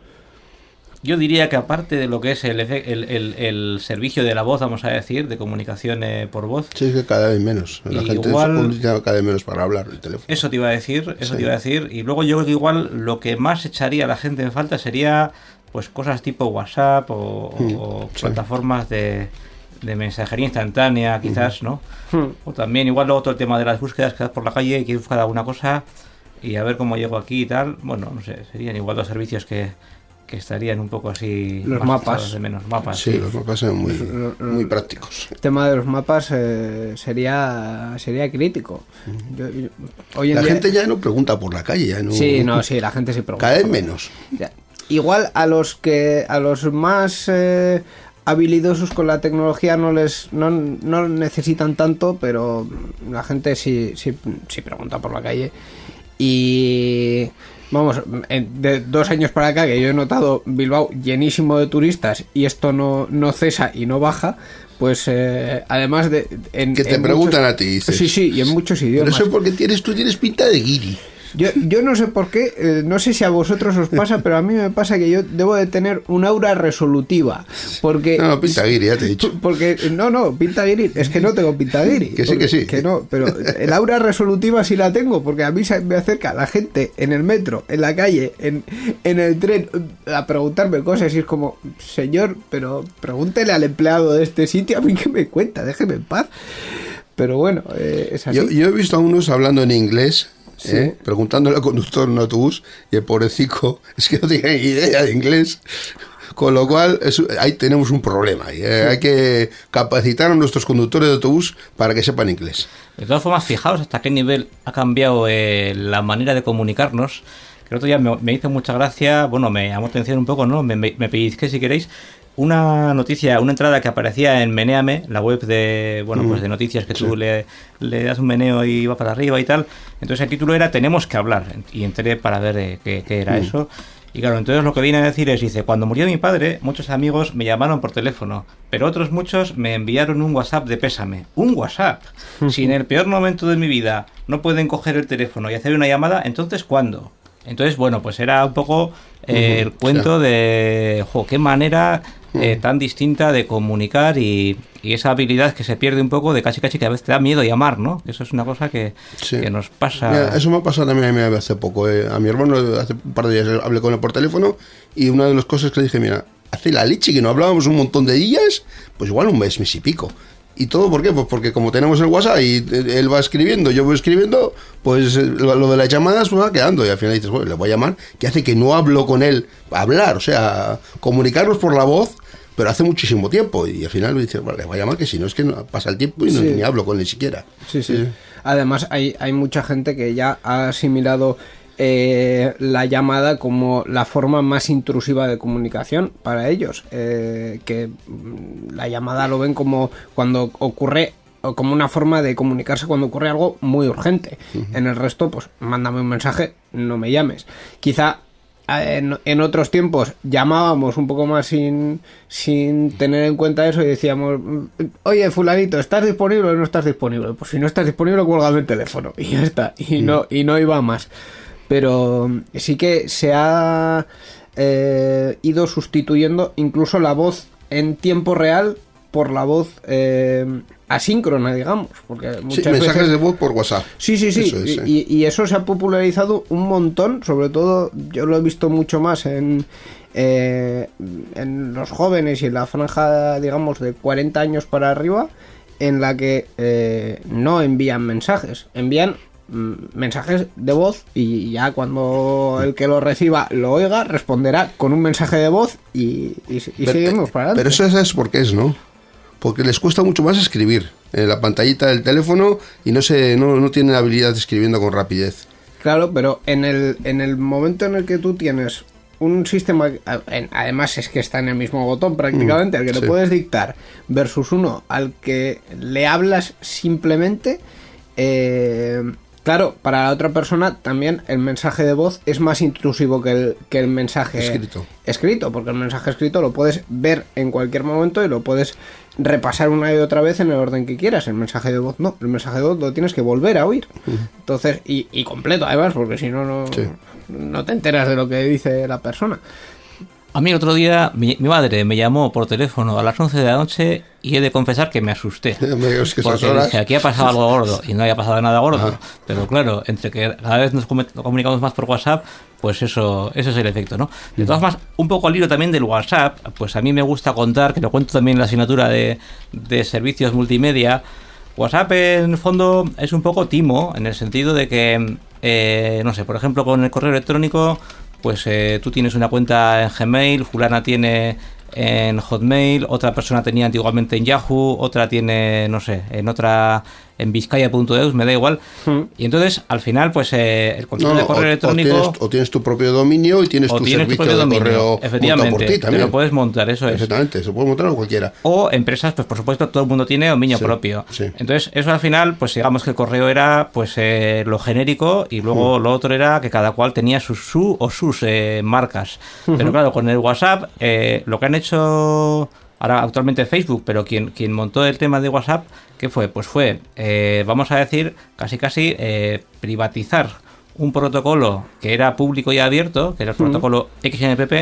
Yo diría que aparte de lo que es el, el, el- el servicio de la voz, vamos a decir, de comunicación eh, por voz, Sí, es que cada vez menos. La gente Igual- cada vez menos para hablar el teléfono. eso te iba a decir, eso Sí. te iba a decir. Y luego yo creo que igual lo que más echaría a la gente en falta sería pues cosas tipo WhatsApp o, o Mm, sí. plataformas de de mensajería instantánea, quizás, ¿no? Hmm. O también, igual luego todo el tema de las búsquedas que das por la calle y quieres buscar alguna cosa y a ver cómo llego aquí y tal. Bueno, no sé, serían igual dos servicios que, que estarían un poco así. Los mapas. De menos mapas. Sí, los mapas son muy, muy prácticos. El tema de los mapas eh, sería sería crítico. Yo- yo- hoy en La día- gente ya no pregunta por la calle, ya no. Sí, no, sí, la gente sí pregunta. Cada vez menos. Ya. Igual a los que a los más eh, habilidosos con la tecnología no les no, no necesitan tanto, pero la gente sí, sí, sí pregunta por la calle. Y vamos, de dos años para acá que yo he notado Bilbao llenísimo de turistas y esto no, no cesa y no baja, pues eh, además de... En, Que te en preguntan muchos- a ti, dices. Sí, sí, y en muchos Pero idiomas. eso porque tienes, tú tienes pinta de guiri. Yo, yo no sé por qué, eh, no sé si a vosotros os pasa, pero a mí me pasa que yo debo de tener un aura resolutiva. Porque. No, pinta guiri, ya te he dicho. Porque, no, no, pinta guiri, es que no tengo pinta guiri. Que sí, que sí. Que no, pero el aura resolutiva sí la tengo, porque a mí se me acerca la gente en el metro, en la calle, en, en el tren, a preguntarme cosas y es como, señor, pero pregúntele al empleado de este sitio a mí que me cuenta, déjeme en paz. Pero bueno, eh, es así. Yo, yo he visto a unos hablando en inglés, Sí. ¿eh? preguntándole al conductor en un autobús, y el pobrecito es que no tiene ni idea de inglés. Con lo cual, es- ahí tenemos un problema. ¿eh? Hay que capacitar a nuestros conductores de autobús para que sepan inglés. De todas formas, fijaos hasta qué nivel ha cambiado eh, la manera de comunicarnos. Que el otro día me, me hizo mucha gracia, bueno, me llamó atención un poco, ¿no? Me, me, me pellizqué si queréis. Una noticia, una entrada que aparecía en Meneame, la web de, bueno, pues de noticias que tú le, le das un meneo y va para arriba y tal. Entonces el título era Tenemos que hablar. Y entré para ver eh, qué, qué era eso. Y claro, entonces lo que viene a decir es, dice, cuando murió mi padre, muchos amigos me llamaron por teléfono, pero otros muchos me enviaron un WhatsApp de pésame. Un WhatsApp. Si en el peor momento de mi vida no pueden coger el teléfono y hacer una llamada, entonces ¿cuándo? Entonces, bueno, pues era un poco eh, el cuento de, jo, qué manera eh, tan distinta de comunicar y, y esa habilidad que se pierde un poco de casi casi que a veces te da miedo llamar, ¿no? Eso es una cosa que, Sí. que nos pasa. Mira, eso me ha pasado también a mí hace poco. eh. A mi hermano hace un par de días hablé con él por teléfono y una de las cosas que le dije, mira, hace la leche que no hablábamos un montón de días, pues igual un mes, mes y pico. ¿Y todo por qué? Pues porque como tenemos el WhatsApp y eh, él va escribiendo, yo voy escribiendo, pues lo de las llamadas pues va quedando. Y al final dices, bueno, le voy a llamar, que hace que no hablo con él, hablar, o sea, comunicarnos por la voz, pero hace muchísimo tiempo. Y al final dices, bueno, le voy a llamar, que si no es que no, pasa el tiempo y no, Sí. ni hablo con él siquiera. Sí, sí. Además, hay, hay mucha gente que ya ha asimilado eh, la llamada como la forma más intrusiva de comunicación para ellos. eh, que mm, la llamada lo ven como cuando ocurre o como una forma de comunicarse cuando ocurre algo muy urgente. En el resto, pues mándame un mensaje, no me llames. Quizá en, en otros tiempos llamábamos un poco más sin, sin tener en cuenta eso y decíamos, "Mm, oye, fulanito, ¿estás disponible o no estás disponible? Pues si no estás disponible, cuélgame el teléfono y ya está, y no, y no iba más. Pero mm, sí que se ha eh, ido sustituyendo incluso la voz en tiempo real por la voz eh, asíncrona, digamos, porque Sí, muchas mensajes veces... de voz por WhatsApp. Sí, sí, sí. Eso es, ¿eh? y, y eso se ha popularizado un montón, sobre todo yo lo he visto mucho más en, eh, en los jóvenes y en la franja, digamos, de 40 años para arriba, en la que eh, no envían mensajes, envían mm, mensajes de voz y ya cuando el que lo reciba lo oiga responderá con un mensaje de voz y, y- y Pero- seguimos para adelante. Pero eso es por qué es, ¿no? Porque les cuesta mucho más escribir en la pantallita del teléfono y no se no, no tienen habilidad escribiendo con rapidez. Claro, pero en el, en el momento en el que tú tienes un sistema, además es que está en el mismo botón prácticamente, al que sí. le puedes dictar, versus uno al que le hablas simplemente, eh, claro, para la otra persona también el mensaje de voz es más intrusivo que el, que el mensaje Escrito. escrito, porque el mensaje escrito lo puedes ver en cualquier momento y lo puedes repasar una y otra vez en el orden que quieras. El mensaje de voz no, el mensaje de voz lo tienes que volver a oír. Entonces, y, y completo además, porque si no, no, Sí. no te enteras de lo que dice la persona. A mí el otro día mi, mi madre me llamó por teléfono a las 11 de la noche y he de confesar que me asusté. Que Porque dije, aquí ha pasado algo gordo y no había pasado nada gordo. Ajá. Pero claro, entre que cada vez nos comu- comunicamos más por WhatsApp, pues eso, eso es el efecto, ¿no? De todas formas, un poco al hilo también del WhatsApp, pues a mí me gusta contar, que lo cuento también en la asignatura de, de servicios multimedia. WhatsApp en el fondo es un poco timo, en el sentido de que, eh, no sé, por ejemplo, con el correo electrónico, pues eh, tú tienes una cuenta en Gmail, fulana tiene en Hotmail, otra persona tenía antiguamente en Yahoo, otra tiene, no sé, en otra, en Vizcaya.eus, me da igual. Y entonces, al final, pues eh, el No, de correo o- electrónico... O tienes, o tienes tu propio dominio y tienes o tu tienes tu servicio propio de dominio, correo efectivamente, por ti te también. lo puedes montar, eso es. Exactamente, se puede montar o cualquiera. O empresas, pues por supuesto, todo el mundo tiene dominio Sí, propio. sí. Entonces, eso al final, pues digamos que el correo era pues eh, lo genérico y luego Mm. lo otro era que cada cual tenía su, su o sus eh, marcas. Pero claro, con el WhatsApp, eh, lo que han hecho ahora actualmente Facebook, pero quien, quien montó el tema de WhatsApp, ¿qué fue? Pues fue, eh, vamos a decir, casi casi eh, privatizar un protocolo que era público y abierto, que era el protocolo XMPP,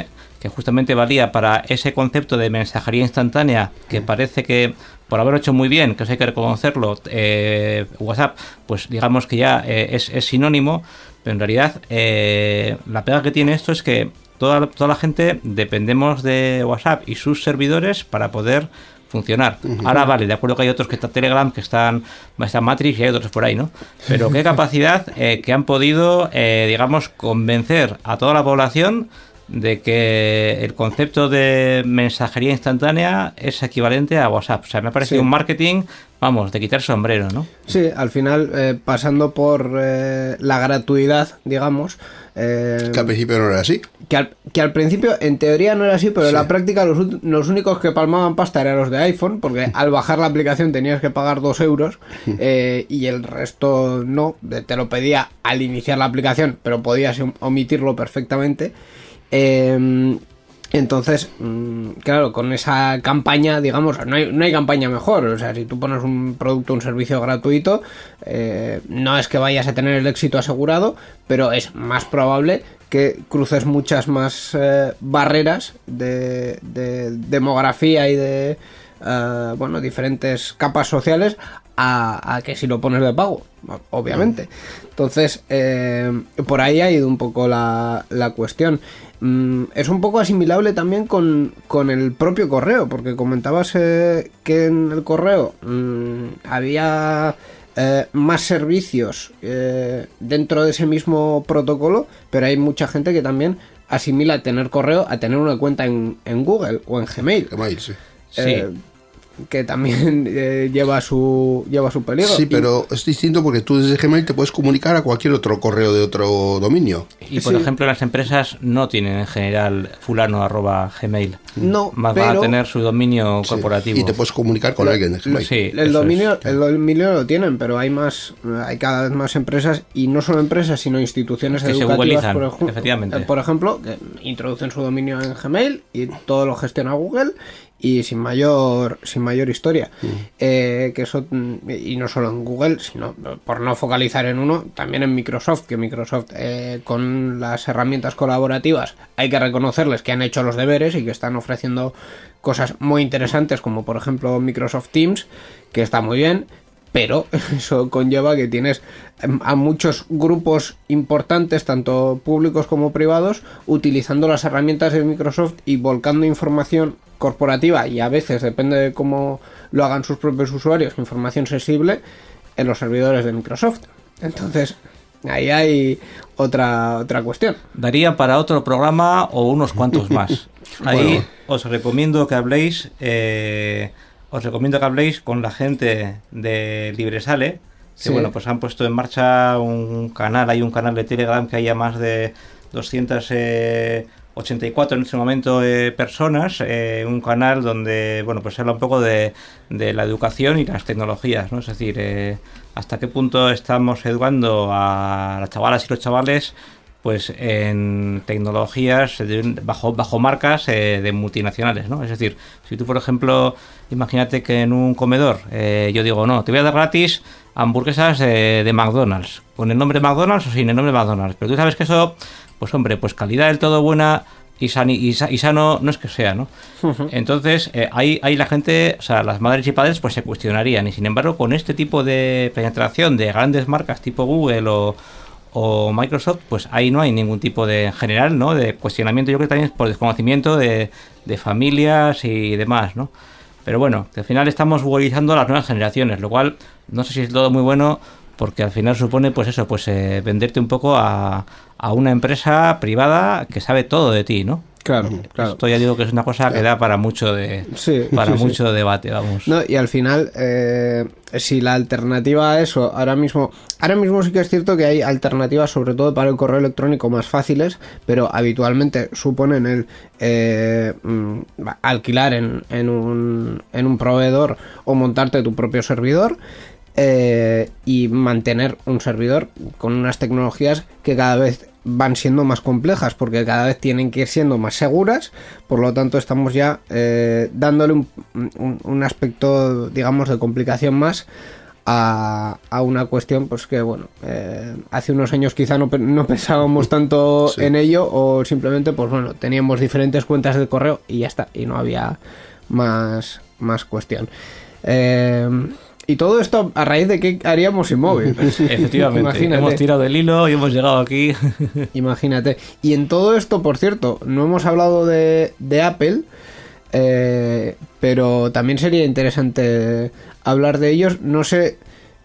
que justamente valía para ese concepto de mensajería instantánea, que parece que por haberlo hecho muy bien, que eso hay que reconocerlo, eh, WhatsApp, pues digamos que ya eh, es, es sinónimo, pero en realidad eh, la pega que tiene esto es que toda, toda la gente dependemos de WhatsApp y sus servidores para poder funcionar. Ahora vale, de acuerdo que hay otros que está Telegram, que están, está Matrix y hay otros por ahí, ¿no? Pero qué capacidad eh, que han podido, eh, digamos, convencer a toda la población de que el concepto de mensajería instantánea es equivalente a WhatsApp. O sea, me ha parecido Sí. un marketing, vamos, de quitar sombrero, ¿no? Sí, al final, eh, pasando por eh, la gratuidad, digamos, eh, Que al principio no era así. que, al, que al principio en teoría no era así, pero en la práctica los, los únicos que palmaban pasta eran los de iPhone, porque al bajar la aplicación tenías que pagar dos euros eh, y el resto no, te lo pedía al iniciar la aplicación, pero podías om- omitirlo perfectamente. Eh, entonces, mm, claro, con esa campaña, digamos, no hay, no hay campaña mejor. O sea, si tú pones un producto, un servicio gratuito, eh, no es que vayas a tener el éxito asegurado, pero es más probable que cruces muchas más eh, barreras de, de demografía y de, eh, bueno, diferentes capas sociales a, a que si lo pones de pago, obviamente. Entonces, eh, por ahí ha ido un poco la, la cuestión. Mm, es un poco asimilable también con, con el propio correo, porque comentabas eh, que en el correo mm, había eh, más servicios eh, dentro de ese mismo protocolo, pero hay mucha gente que también asimila tener correo a tener una cuenta en, en Google o en Gmail. Gmail, sí. Sí. Que también eh, lleva su lleva su peligro. Sí, Y- pero es distinto porque tú desde Gmail te puedes comunicar a cualquier otro correo de otro dominio. Y por Sí. ejemplo, las empresas no tienen en general fulano arroba gmail. No, Más van a pero- tener su dominio Sí. corporativo. Y te puedes comunicar con alguien de Gmail. Sí, el dominio, es. el dominio lo tienen, pero hay más, hay cada vez más empresas y no solo empresas, sino instituciones Que se educativas, googleizan, por, ejemplo, efectivamente. por ejemplo, que introducen su dominio en Gmail y todo lo gestiona Google y sin mayor, sin mayor historia. Mm. Eh, que eso mm, y no solo en Google, sino por no focalizar en uno, también en Microsoft, que Microsoft eh, con las herramientas colaborativas hay que reconocerles que han hecho los deberes y que están ofreciendo cosas muy interesantes como por ejemplo Microsoft Teams, que está muy bien, pero eso conlleva que tienes em, a muchos grupos importantes, tanto públicos como privados, utilizando las herramientas de Microsoft y volcando información corporativa y a veces, depende de cómo lo hagan sus propios usuarios, información sensible en los servidores de Microsoft. Entonces, ahí hay otra, otra cuestión. Daría para otro programa o unos cuantos más. Ahí Bueno. os recomiendo que habléis, eh, os recomiendo que habléis con la gente de Libresale, que Sí. bueno, pues han puesto en marcha un canal, hay un canal de Telegram que haya más de 284 en este momento eh, personas, eh, un canal donde, bueno, pues se habla un poco de, de la educación y las tecnologías, ¿no? Es decir, eh, hasta qué punto estamos educando a las chavalas y los chavales pues en tecnologías de bajo bajo marcas eh, de multinacionales, ¿no? Es decir, si tú por ejemplo, imagínate que en un comedor eh, yo digo, no, te voy a dar gratis hamburguesas eh, de McDonald's, con el nombre McDonald's o sin el nombre McDonald's, pero tú sabes que eso, pues hombre, pues calidad del todo buena y, sani- y y sano no es que sea, ¿no? Entonces, eh, ahí, ahí la gente, o sea, las madres y padres, pues se cuestionarían. Y sin embargo, con este tipo de penetración de grandes marcas tipo Google o, o Microsoft, pues ahí no hay ningún tipo de, en general, ¿no? De cuestionamiento, yo creo que también es por desconocimiento de, de familias y demás, ¿no? Pero bueno, que al final estamos googlizando a las nuevas generaciones, lo cual no sé si es todo muy bueno, porque al final supone, pues eso, pues eh, venderte un poco a, a una empresa privada que sabe todo de ti, ¿no? Claro, claro. Esto ya digo que es una cosa que da para mucho de Sí, para sí, sí. mucho debate, vamos. No, y al final, eh, si la alternativa a eso, ahora mismo, ahora mismo sí que es cierto que hay alternativas, sobre todo para el correo electrónico, más fáciles, pero habitualmente suponen el eh, mm, alquilar en, en, un, en un proveedor o montarte tu propio servidor. Eh, y mantener un servidor con unas tecnologías que cada vez van siendo más complejas porque cada vez tienen que ir siendo más seguras por lo tanto estamos ya eh, dándole un, un- un aspecto digamos de complicación más a, a una cuestión pues que bueno eh, hace unos años quizá no, no pensábamos tanto Sí. en ello o simplemente pues bueno teníamos diferentes cuentas de correo y ya está y no había más más cuestión Eh, y todo esto a raíz de que haríamos sin móvil Efectivamente, Imagínate. hemos tirado del hilo y hemos llegado aquí. Imagínate. Y en todo esto, por cierto, no hemos hablado de, de Apple, eh, pero también sería interesante hablar de ellos. No sé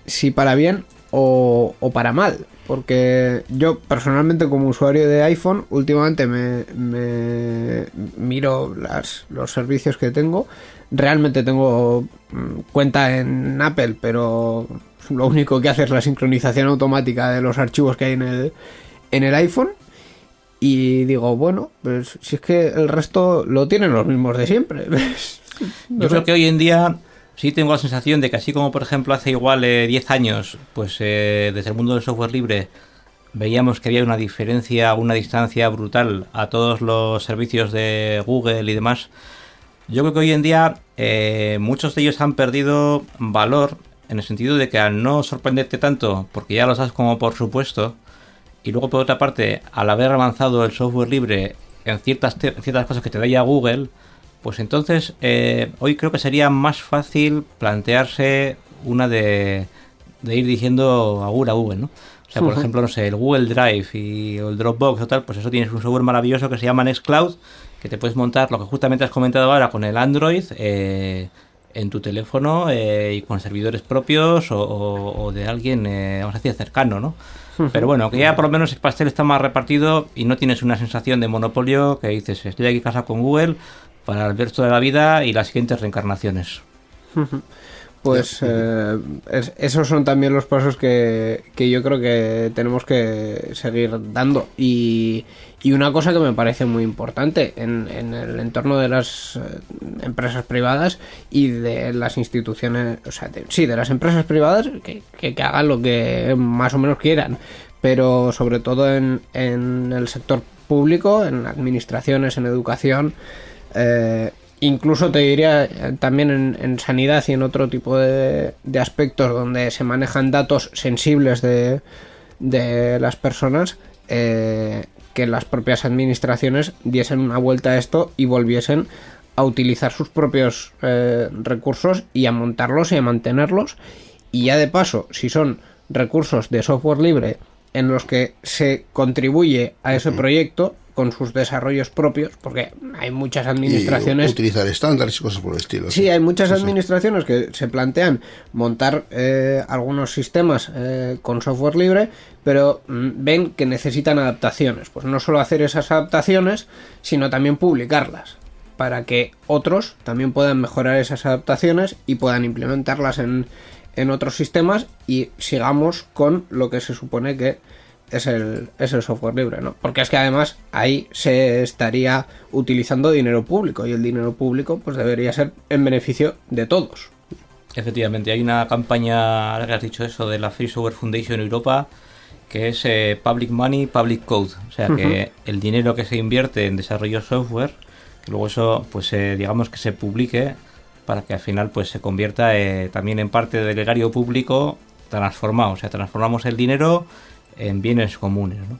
si para bien o, para mal. Porque yo personalmente como usuario de iPhone últimamente me, me miro las, los servicios que tengo. Realmente tengo mm, cuenta en Apple, pero lo único que hace es la sincronización automática de los archivos que hay en el, en el iPhone. Y digo, bueno, pues si es que el resto lo tienen los mismos de siempre. Yo creo que hoy en día sí tengo la sensación de que así como por ejemplo hace igual eh, 10 años, pues eh, desde el mundo del software libre veíamos que había una diferencia, una distancia brutal a todos los servicios de Google y demás. Yo creo que hoy en día eh, muchos de ellos han perdido valor en el sentido de que al no sorprenderte tanto, porque ya lo sabes como por supuesto, y luego por otra parte, al haber avanzado el software libre en ciertas, te- ciertas cosas que te da ya Google, pues entonces eh, hoy creo que sería más fácil plantearse una de, de ir diciendo agur a Google, ¿no? O sea, por ejemplo, no sé, el Google Drive y o el Dropbox o tal, pues eso tienes un software maravilloso que se llama Nextcloud, que te puedes montar lo que justamente has comentado ahora con el Android eh, en tu teléfono eh, y con servidores propios o, o- o de alguien, eh, vamos a decir, cercano, ¿no? Pero bueno, que ya por lo menos el pastel está más repartido y no tienes una sensación de monopolio que dices, estoy aquí casado con Google para el resto de la vida y las siguientes reencarnaciones. Pues eh, es- esos son también los pasos que, que yo creo que tenemos que seguir dando. Y, y una cosa que me parece muy importante en, en el entorno de las eh, empresas privadas y de las instituciones, o sea, de- sí, de las empresas privadas que, que- que hagan lo que más o menos quieran, pero sobre todo en, en el sector público, en administraciones, en educación. Eh, incluso te diría eh, también en, en sanidad y en otro tipo de, de aspectos donde se manejan datos sensibles de, de las personas, eh, que las propias administraciones diesen una vuelta a esto y volviesen a utilizar sus propios eh, recursos y a montarlos y a mantenerlos. Y ya de paso, si son recursos de software libre en los que se contribuye a ese proyecto con sus desarrollos propios, porque hay muchas Y administraciones utilizar estándares y cosas por el estilo. Sí, hay muchas administraciones que se plantean montar eh, algunos sistemas eh, con software libre, pero mm, ven que necesitan adaptaciones. Pues no solo hacer esas adaptaciones, sino también publicarlas, para que otros también puedan mejorar esas adaptaciones y puedan implementarlas en, en otros sistemas y sigamos con lo que se supone que es el, es el software libre, ¿no? Porque es que además ahí se estaría utilizando dinero público y el dinero público pues debería ser en beneficio de todos. Efectivamente, hay una campaña, ahora que has dicho eso, de la Free Software Foundation Europa, que es eh, Public Money, Public Code. O sea, que el dinero que se invierte en desarrollo software, que luego eso, pues eh, digamos que se publique para que al final pues se convierta eh, también en parte del erario público transformado. O sea, transformamos el dinero en bienes comunes, ¿no?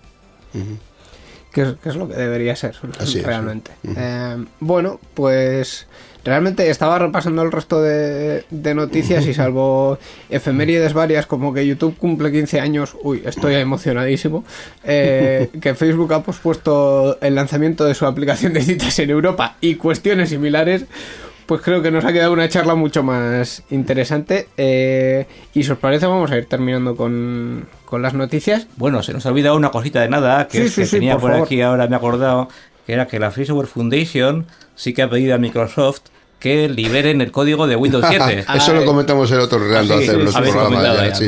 que es, que es lo que debería ser Así es, realmente. Eh, bueno, pues realmente estaba repasando el resto de, de noticias y salvo efemérides varias como que YouTube cumple 15 años, uy, estoy emocionadísimo, eh, que Facebook ha pospuesto el lanzamiento de su aplicación de citas en Europa y cuestiones similares, pues creo que nos ha quedado una charla mucho más interesante. eh, y si os parece, vamos a ir terminando con, con las noticias. Bueno, se nos ha olvidado una cosita de nada, que Sí, es sí, que sí, tenía por por, aquí ahora, me he acordado, que era que la Free Software Foundation sí que ha pedido a Microsoft que liberen el código de Windows 7. Eso lo comentamos el otro Reando Ah, sí, hace sí, los habéis programas.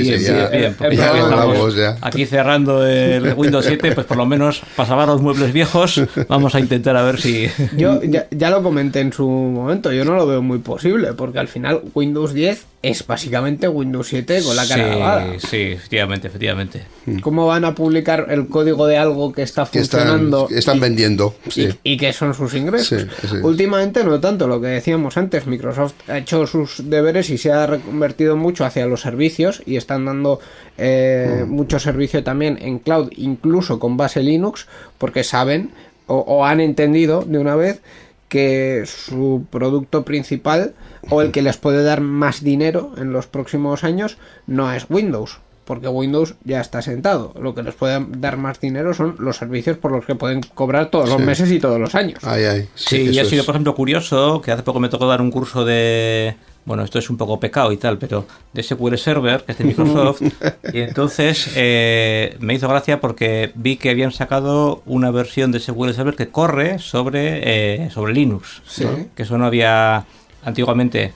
ya. Aquí cerrando el Windows 7, pues por lo menos para salvar los muebles viejos, vamos a intentar a ver si... Yo ya, ya lo comenté en su momento, yo no lo veo muy posible, porque al final Windows 10 es básicamente Windows 7 con la cara sí, lavada. sí, efectivamente, efectivamente. ¿Cómo van a publicar el código de algo que está Que están, funcionando que están y- vendiendo. Sí. y, y que son sus ingresos? Sí, sí. Últimamente no tanto, lo que decíamos antes, Microsoft ha hecho sus deberes y se ha reconvertido mucho hacia los servicios y están dando eh, Mm. mucho servicio también en cloud, incluso con base Linux, porque saben o, o han entendido de una vez que su producto principal o el que les puede dar más dinero en los próximos años no es Windows, porque Windows ya está sentado. Lo que les puede dar más dinero son los servicios por los que pueden cobrar todos los Sí. meses y todos los años. Ay, ay. Sí, y eso ha sido, por ejemplo, curioso que hace poco me tocó dar un curso de. Bueno, esto es un poco pecado y tal, pero de SQL Server, que es de Microsoft. y entonces eh, me hizo gracia porque vi que habían sacado una versión de SQL Server que corre sobre, eh, sobre Linux. Sí. ¿no? Que eso no había antiguamente.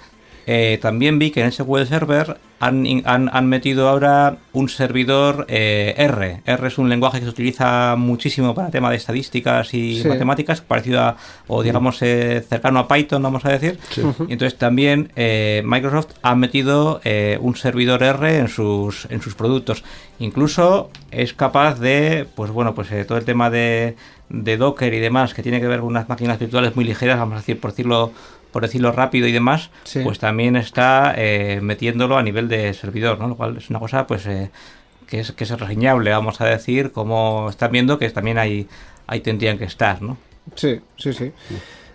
Eh, también vi que en SQL Server han, han, han metido ahora un servidor eh, R. R es un lenguaje que se utiliza muchísimo para tema de estadísticas y Sí. matemáticas, parecido a, o digamos, eh, cercano a Python, vamos a decir. Y entonces también eh, Microsoft ha metido un servidor R en sus, en sus productos. Incluso es capaz de, pues bueno, pues todo el tema de, de Docker y demás, que tiene que ver con unas máquinas virtuales muy ligeras, vamos a decir, por decirlo por decirlo rápido y demás, Sí. pues también está eh, metiéndolo a nivel de servidor, ¿no? Lo cual es una cosa, pues, eh, que es que es reseñable, vamos a decir, como están viendo que también ahí, ahí tendrían que estar, ¿no? Sí, sí, sí.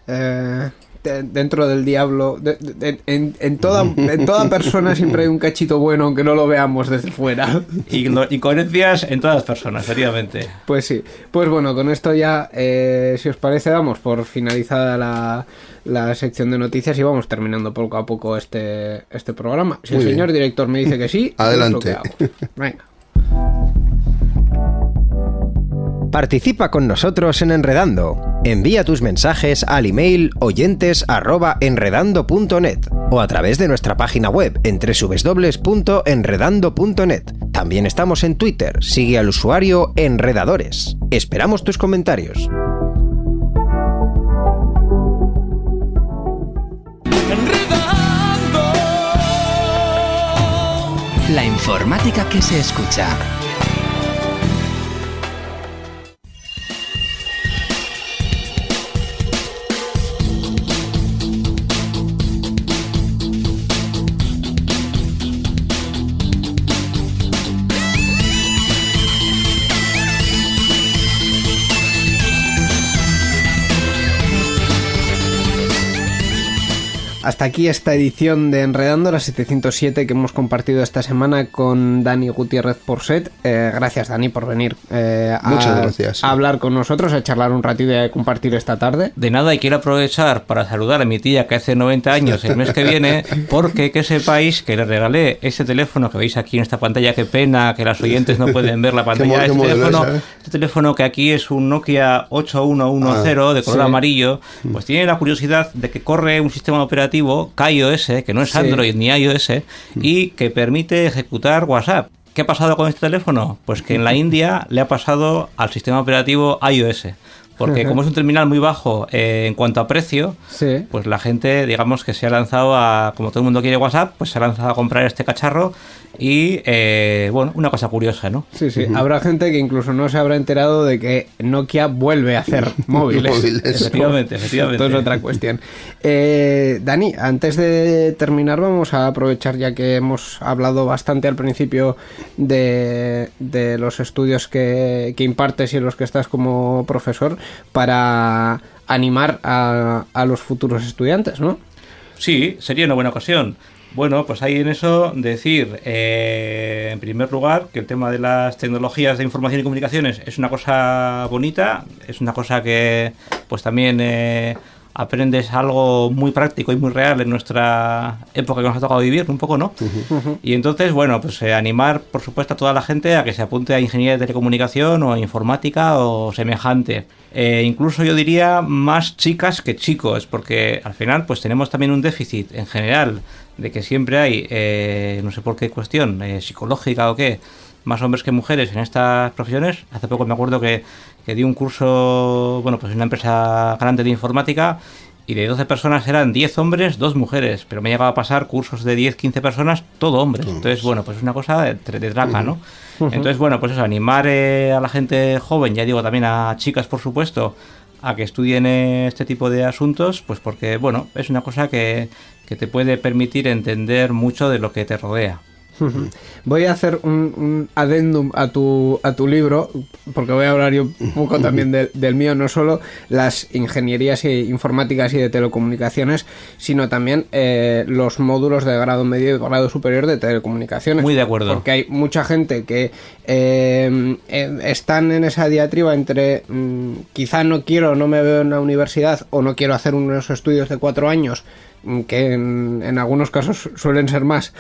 Eh, de- dentro del diablo, de- de- en, en toda, en toda persona siempre hay un cachito bueno, aunque no lo veamos desde fuera. Y incoherencias en todas las personas, efectivamente. Pues sí, pues bueno, con esto ya, eh, si os parece, damos por finalizada la, la sección de noticias y vamos terminando poco a poco este, este programa. Si Muy el bien. señor director me dice que sí, que Adelante. Venga. Participa con nosotros en Enredando. Envía tus mensajes al email oyentes@enredando.net o a través de nuestra página web en www.enredando.net. También estamos en Twitter. Sigue al usuario Enredadores. Esperamos tus comentarios. La informática que se escucha. Hasta aquí esta edición de Enredando, la 707 que hemos compartido esta semana con Dani Gutiérrez Porset. Eh, gracias, Dani, por venir eh, a, Muchas gracias. a hablar con nosotros, a charlar un ratito y a compartir esta tarde. De nada, y quiero aprovechar para saludar a mi tía que hace 90 años el mes que viene, porque que sepáis que le regalé ese teléfono que veis aquí en esta pantalla. Qué pena que las oyentes no pueden ver la pantalla. qué Este teléfono, es, eh? este teléfono que aquí es un Nokia 8110 de color sí. amarillo, pues tiene la curiosidad de que corre un sistema operativo KaiOS, que no es Sí. Android ni iOS, y que permite ejecutar WhatsApp. ¿Qué ha pasado con este teléfono? Pues que en la India le ha pasado al sistema operativo iOS. Porque como es un terminal muy bajo eh, en cuanto a precio, Sí. pues la gente, digamos que se ha lanzado a, como todo el mundo quiere WhatsApp, pues se ha lanzado a comprar este cacharro Y eh, bueno, una cosa curiosa, ¿no? Sí, sí. Habrá gente que incluso no se habrá enterado de que Nokia vuelve a hacer móviles. Móviles. Efectivamente, efectivamente. Esto es otra cuestión. Eh, Dani, antes de terminar, vamos a aprovechar ya que hemos hablado bastante al principio de, de los estudios que, que impartes y en los que estás como profesor para animar a, a los futuros estudiantes, ¿no? Sí, sería una buena ocasión. Bueno, pues ahí en eso decir, eh, en primer lugar, que el tema de las tecnologías de información y comunicaciones es una cosa bonita, es una cosa que pues también eh, aprendes algo muy práctico y muy real en nuestra época que nos ha tocado vivir, un poco, ¿no? Y entonces, bueno, pues eh, animar, por supuesto, a toda la gente a que se apunte a ingeniería de telecomunicación o a informática o semejante. Eh, incluso yo diría más chicas que chicos, porque al final pues tenemos también un déficit en general de que siempre hay, eh, no sé por qué cuestión, eh, psicológica o qué, más hombres que mujeres en estas profesiones. Hace poco me acuerdo que, que di un curso, bueno, pues en una empresa grande de informática y de 12 personas eran 10 hombres, 2 mujeres, pero me llegaba a pasar cursos de 10, 15 personas, todo hombres. Entonces, bueno, pues es una cosa de, de traca, ¿no? Entonces, bueno, pues eso, animar eh, a la gente joven, ya digo también a chicas, por supuesto, a que estudien este tipo de asuntos, pues porque, bueno, es una cosa que, que te puede permitir entender mucho de lo que te rodea. Voy a hacer un, un adendum a tu, a tu libro, porque voy a hablar yo un poco también del, del mío, no solo las ingenierías y informáticas y de telecomunicaciones, sino también eh, los módulos de grado medio y grado superior de telecomunicaciones. Muy de acuerdo. Porque hay mucha gente que eh, están en esa diatriba entre mm, quizá no quiero, no me veo en la universidad o no quiero hacer unos estudios de cuatro años, que en, algunos casos suelen ser más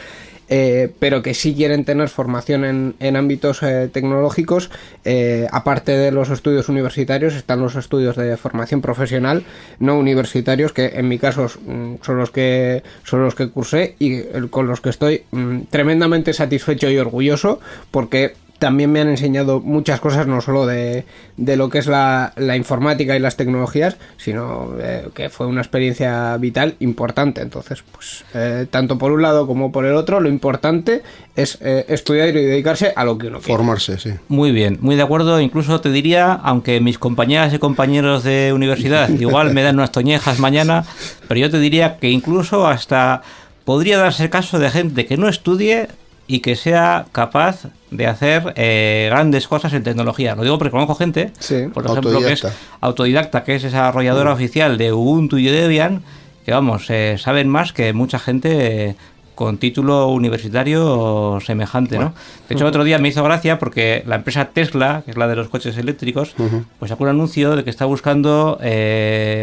eh, pero que sí quieren tener formación en, en ámbitos eh, tecnológicos, eh, aparte de los estudios universitarios, están los estudios de formación profesional no universitarios, que en mi caso mm, son los que son los que cursé y con los que estoy mm, tremendamente satisfecho y orgulloso, porque también me han enseñado muchas cosas, no solo de, de lo que es la, la informática y las tecnologías, sino eh, que fue una experiencia vital importante. Entonces, pues, eh, tanto por un lado como por el otro, lo importante es eh, estudiar y dedicarse a lo que uno quiere. Formarse, sí. Muy bien, muy de acuerdo. Incluso te diría, aunque mis compañeras y compañeros de universidad igual me dan unas toñejas mañana, pero yo te diría que incluso hasta podría darse el caso de gente que no estudie y que sea capaz de hacer eh, grandes cosas en tecnología. Lo digo porque conozco gente, Sí. por ejemplo, que es Autodidacta. que es desarrolladora oficial de Ubuntu y Debian, que vamos, eh, saben más que mucha gente eh, con título universitario semejante, ¿no? De hecho, otro día me hizo gracia porque la empresa Tesla, que es la de los coches eléctricos, pues sacó un anuncio de que está buscando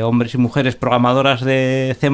hombres y mujeres programadoras de C++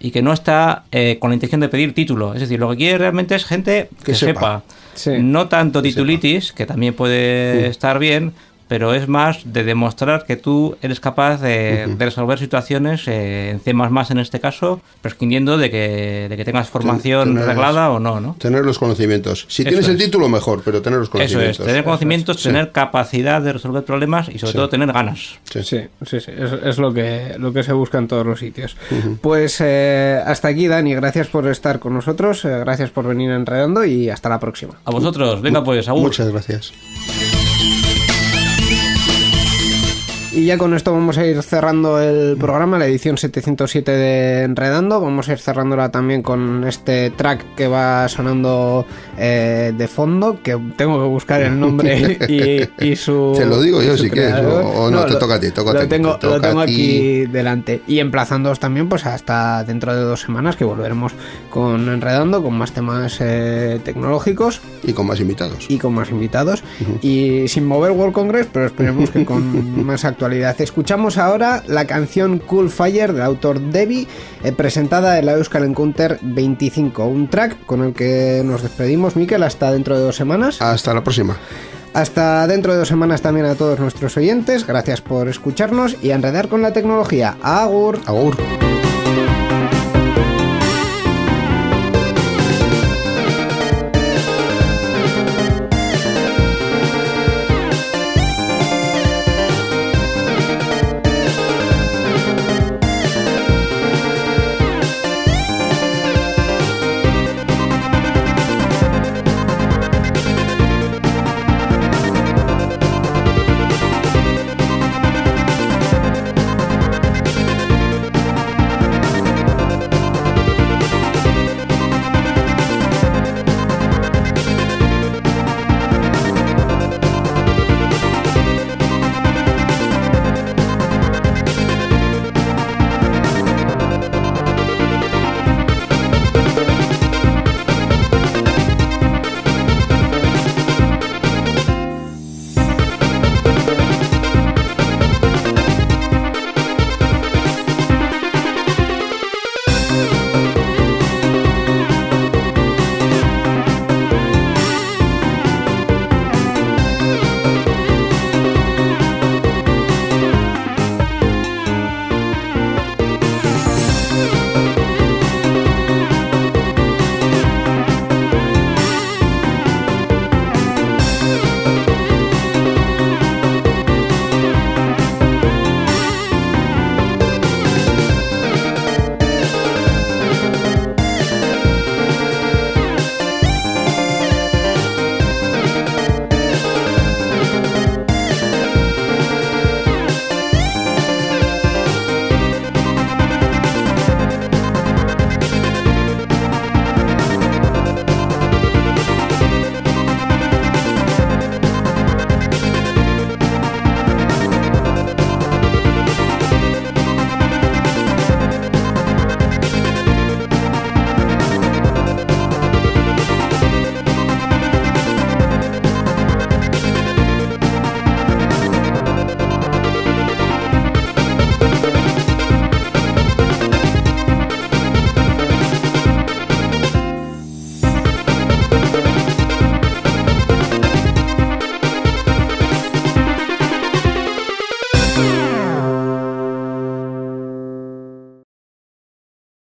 y que no está eh, con la intención de pedir título. Es decir, lo que quiere realmente es gente que, Que sepa. sepa. Sí. No tanto titulitis, que también puede estar bien, pero es más de demostrar que tú eres capaz de, de resolver situaciones eh, en C++ en este caso, prescindiendo de que, de que tengas formación tener- reglada o no, ¿no? Tener los conocimientos. Si Eso tienes el es. título, mejor, pero tener los Eso conocimientos. es, tener conocimientos, Sí. tener capacidad de resolver problemas y sobre Sí. todo tener ganas. Sí. Sí, sí, sí, es, es lo, que, lo que se busca en todos los sitios. Pues eh, hasta aquí, Dani, gracias por estar con nosotros, eh, gracias por venir enredando y hasta la próxima. A vosotros, venga pues, Agur. Muchas gracias. Y ya con esto vamos a ir cerrando el programa, la edición 707 de Enredando. Vamos a ir cerrándola también con este track que va sonando eh, de fondo, que tengo que buscar el nombre y, y su. Te lo digo yo si quieres, creador. o- o no, te toca a ti, toca a lo ti, Tengo, te lo tengo aquí delante. Y emplazándoos también pues hasta dentro de dos semanas que volveremos con Enredando, con más temas eh, tecnológicos Y con más invitados. y con más invitados y sin mover World Congress pero esperemos que con más actualidad. Escuchamos ahora la canción Cool Fire del autor Debbie eh, presentada en la Euskal Encounter 25 un track con el que nos despedimos Miquel. Hasta dentro de dos semanas. Hasta la próxima. hasta dentro de dos semanas también a todos nuestros oyentes. Gracias por escucharnos y a enredar con la tecnología. Agur. Agur.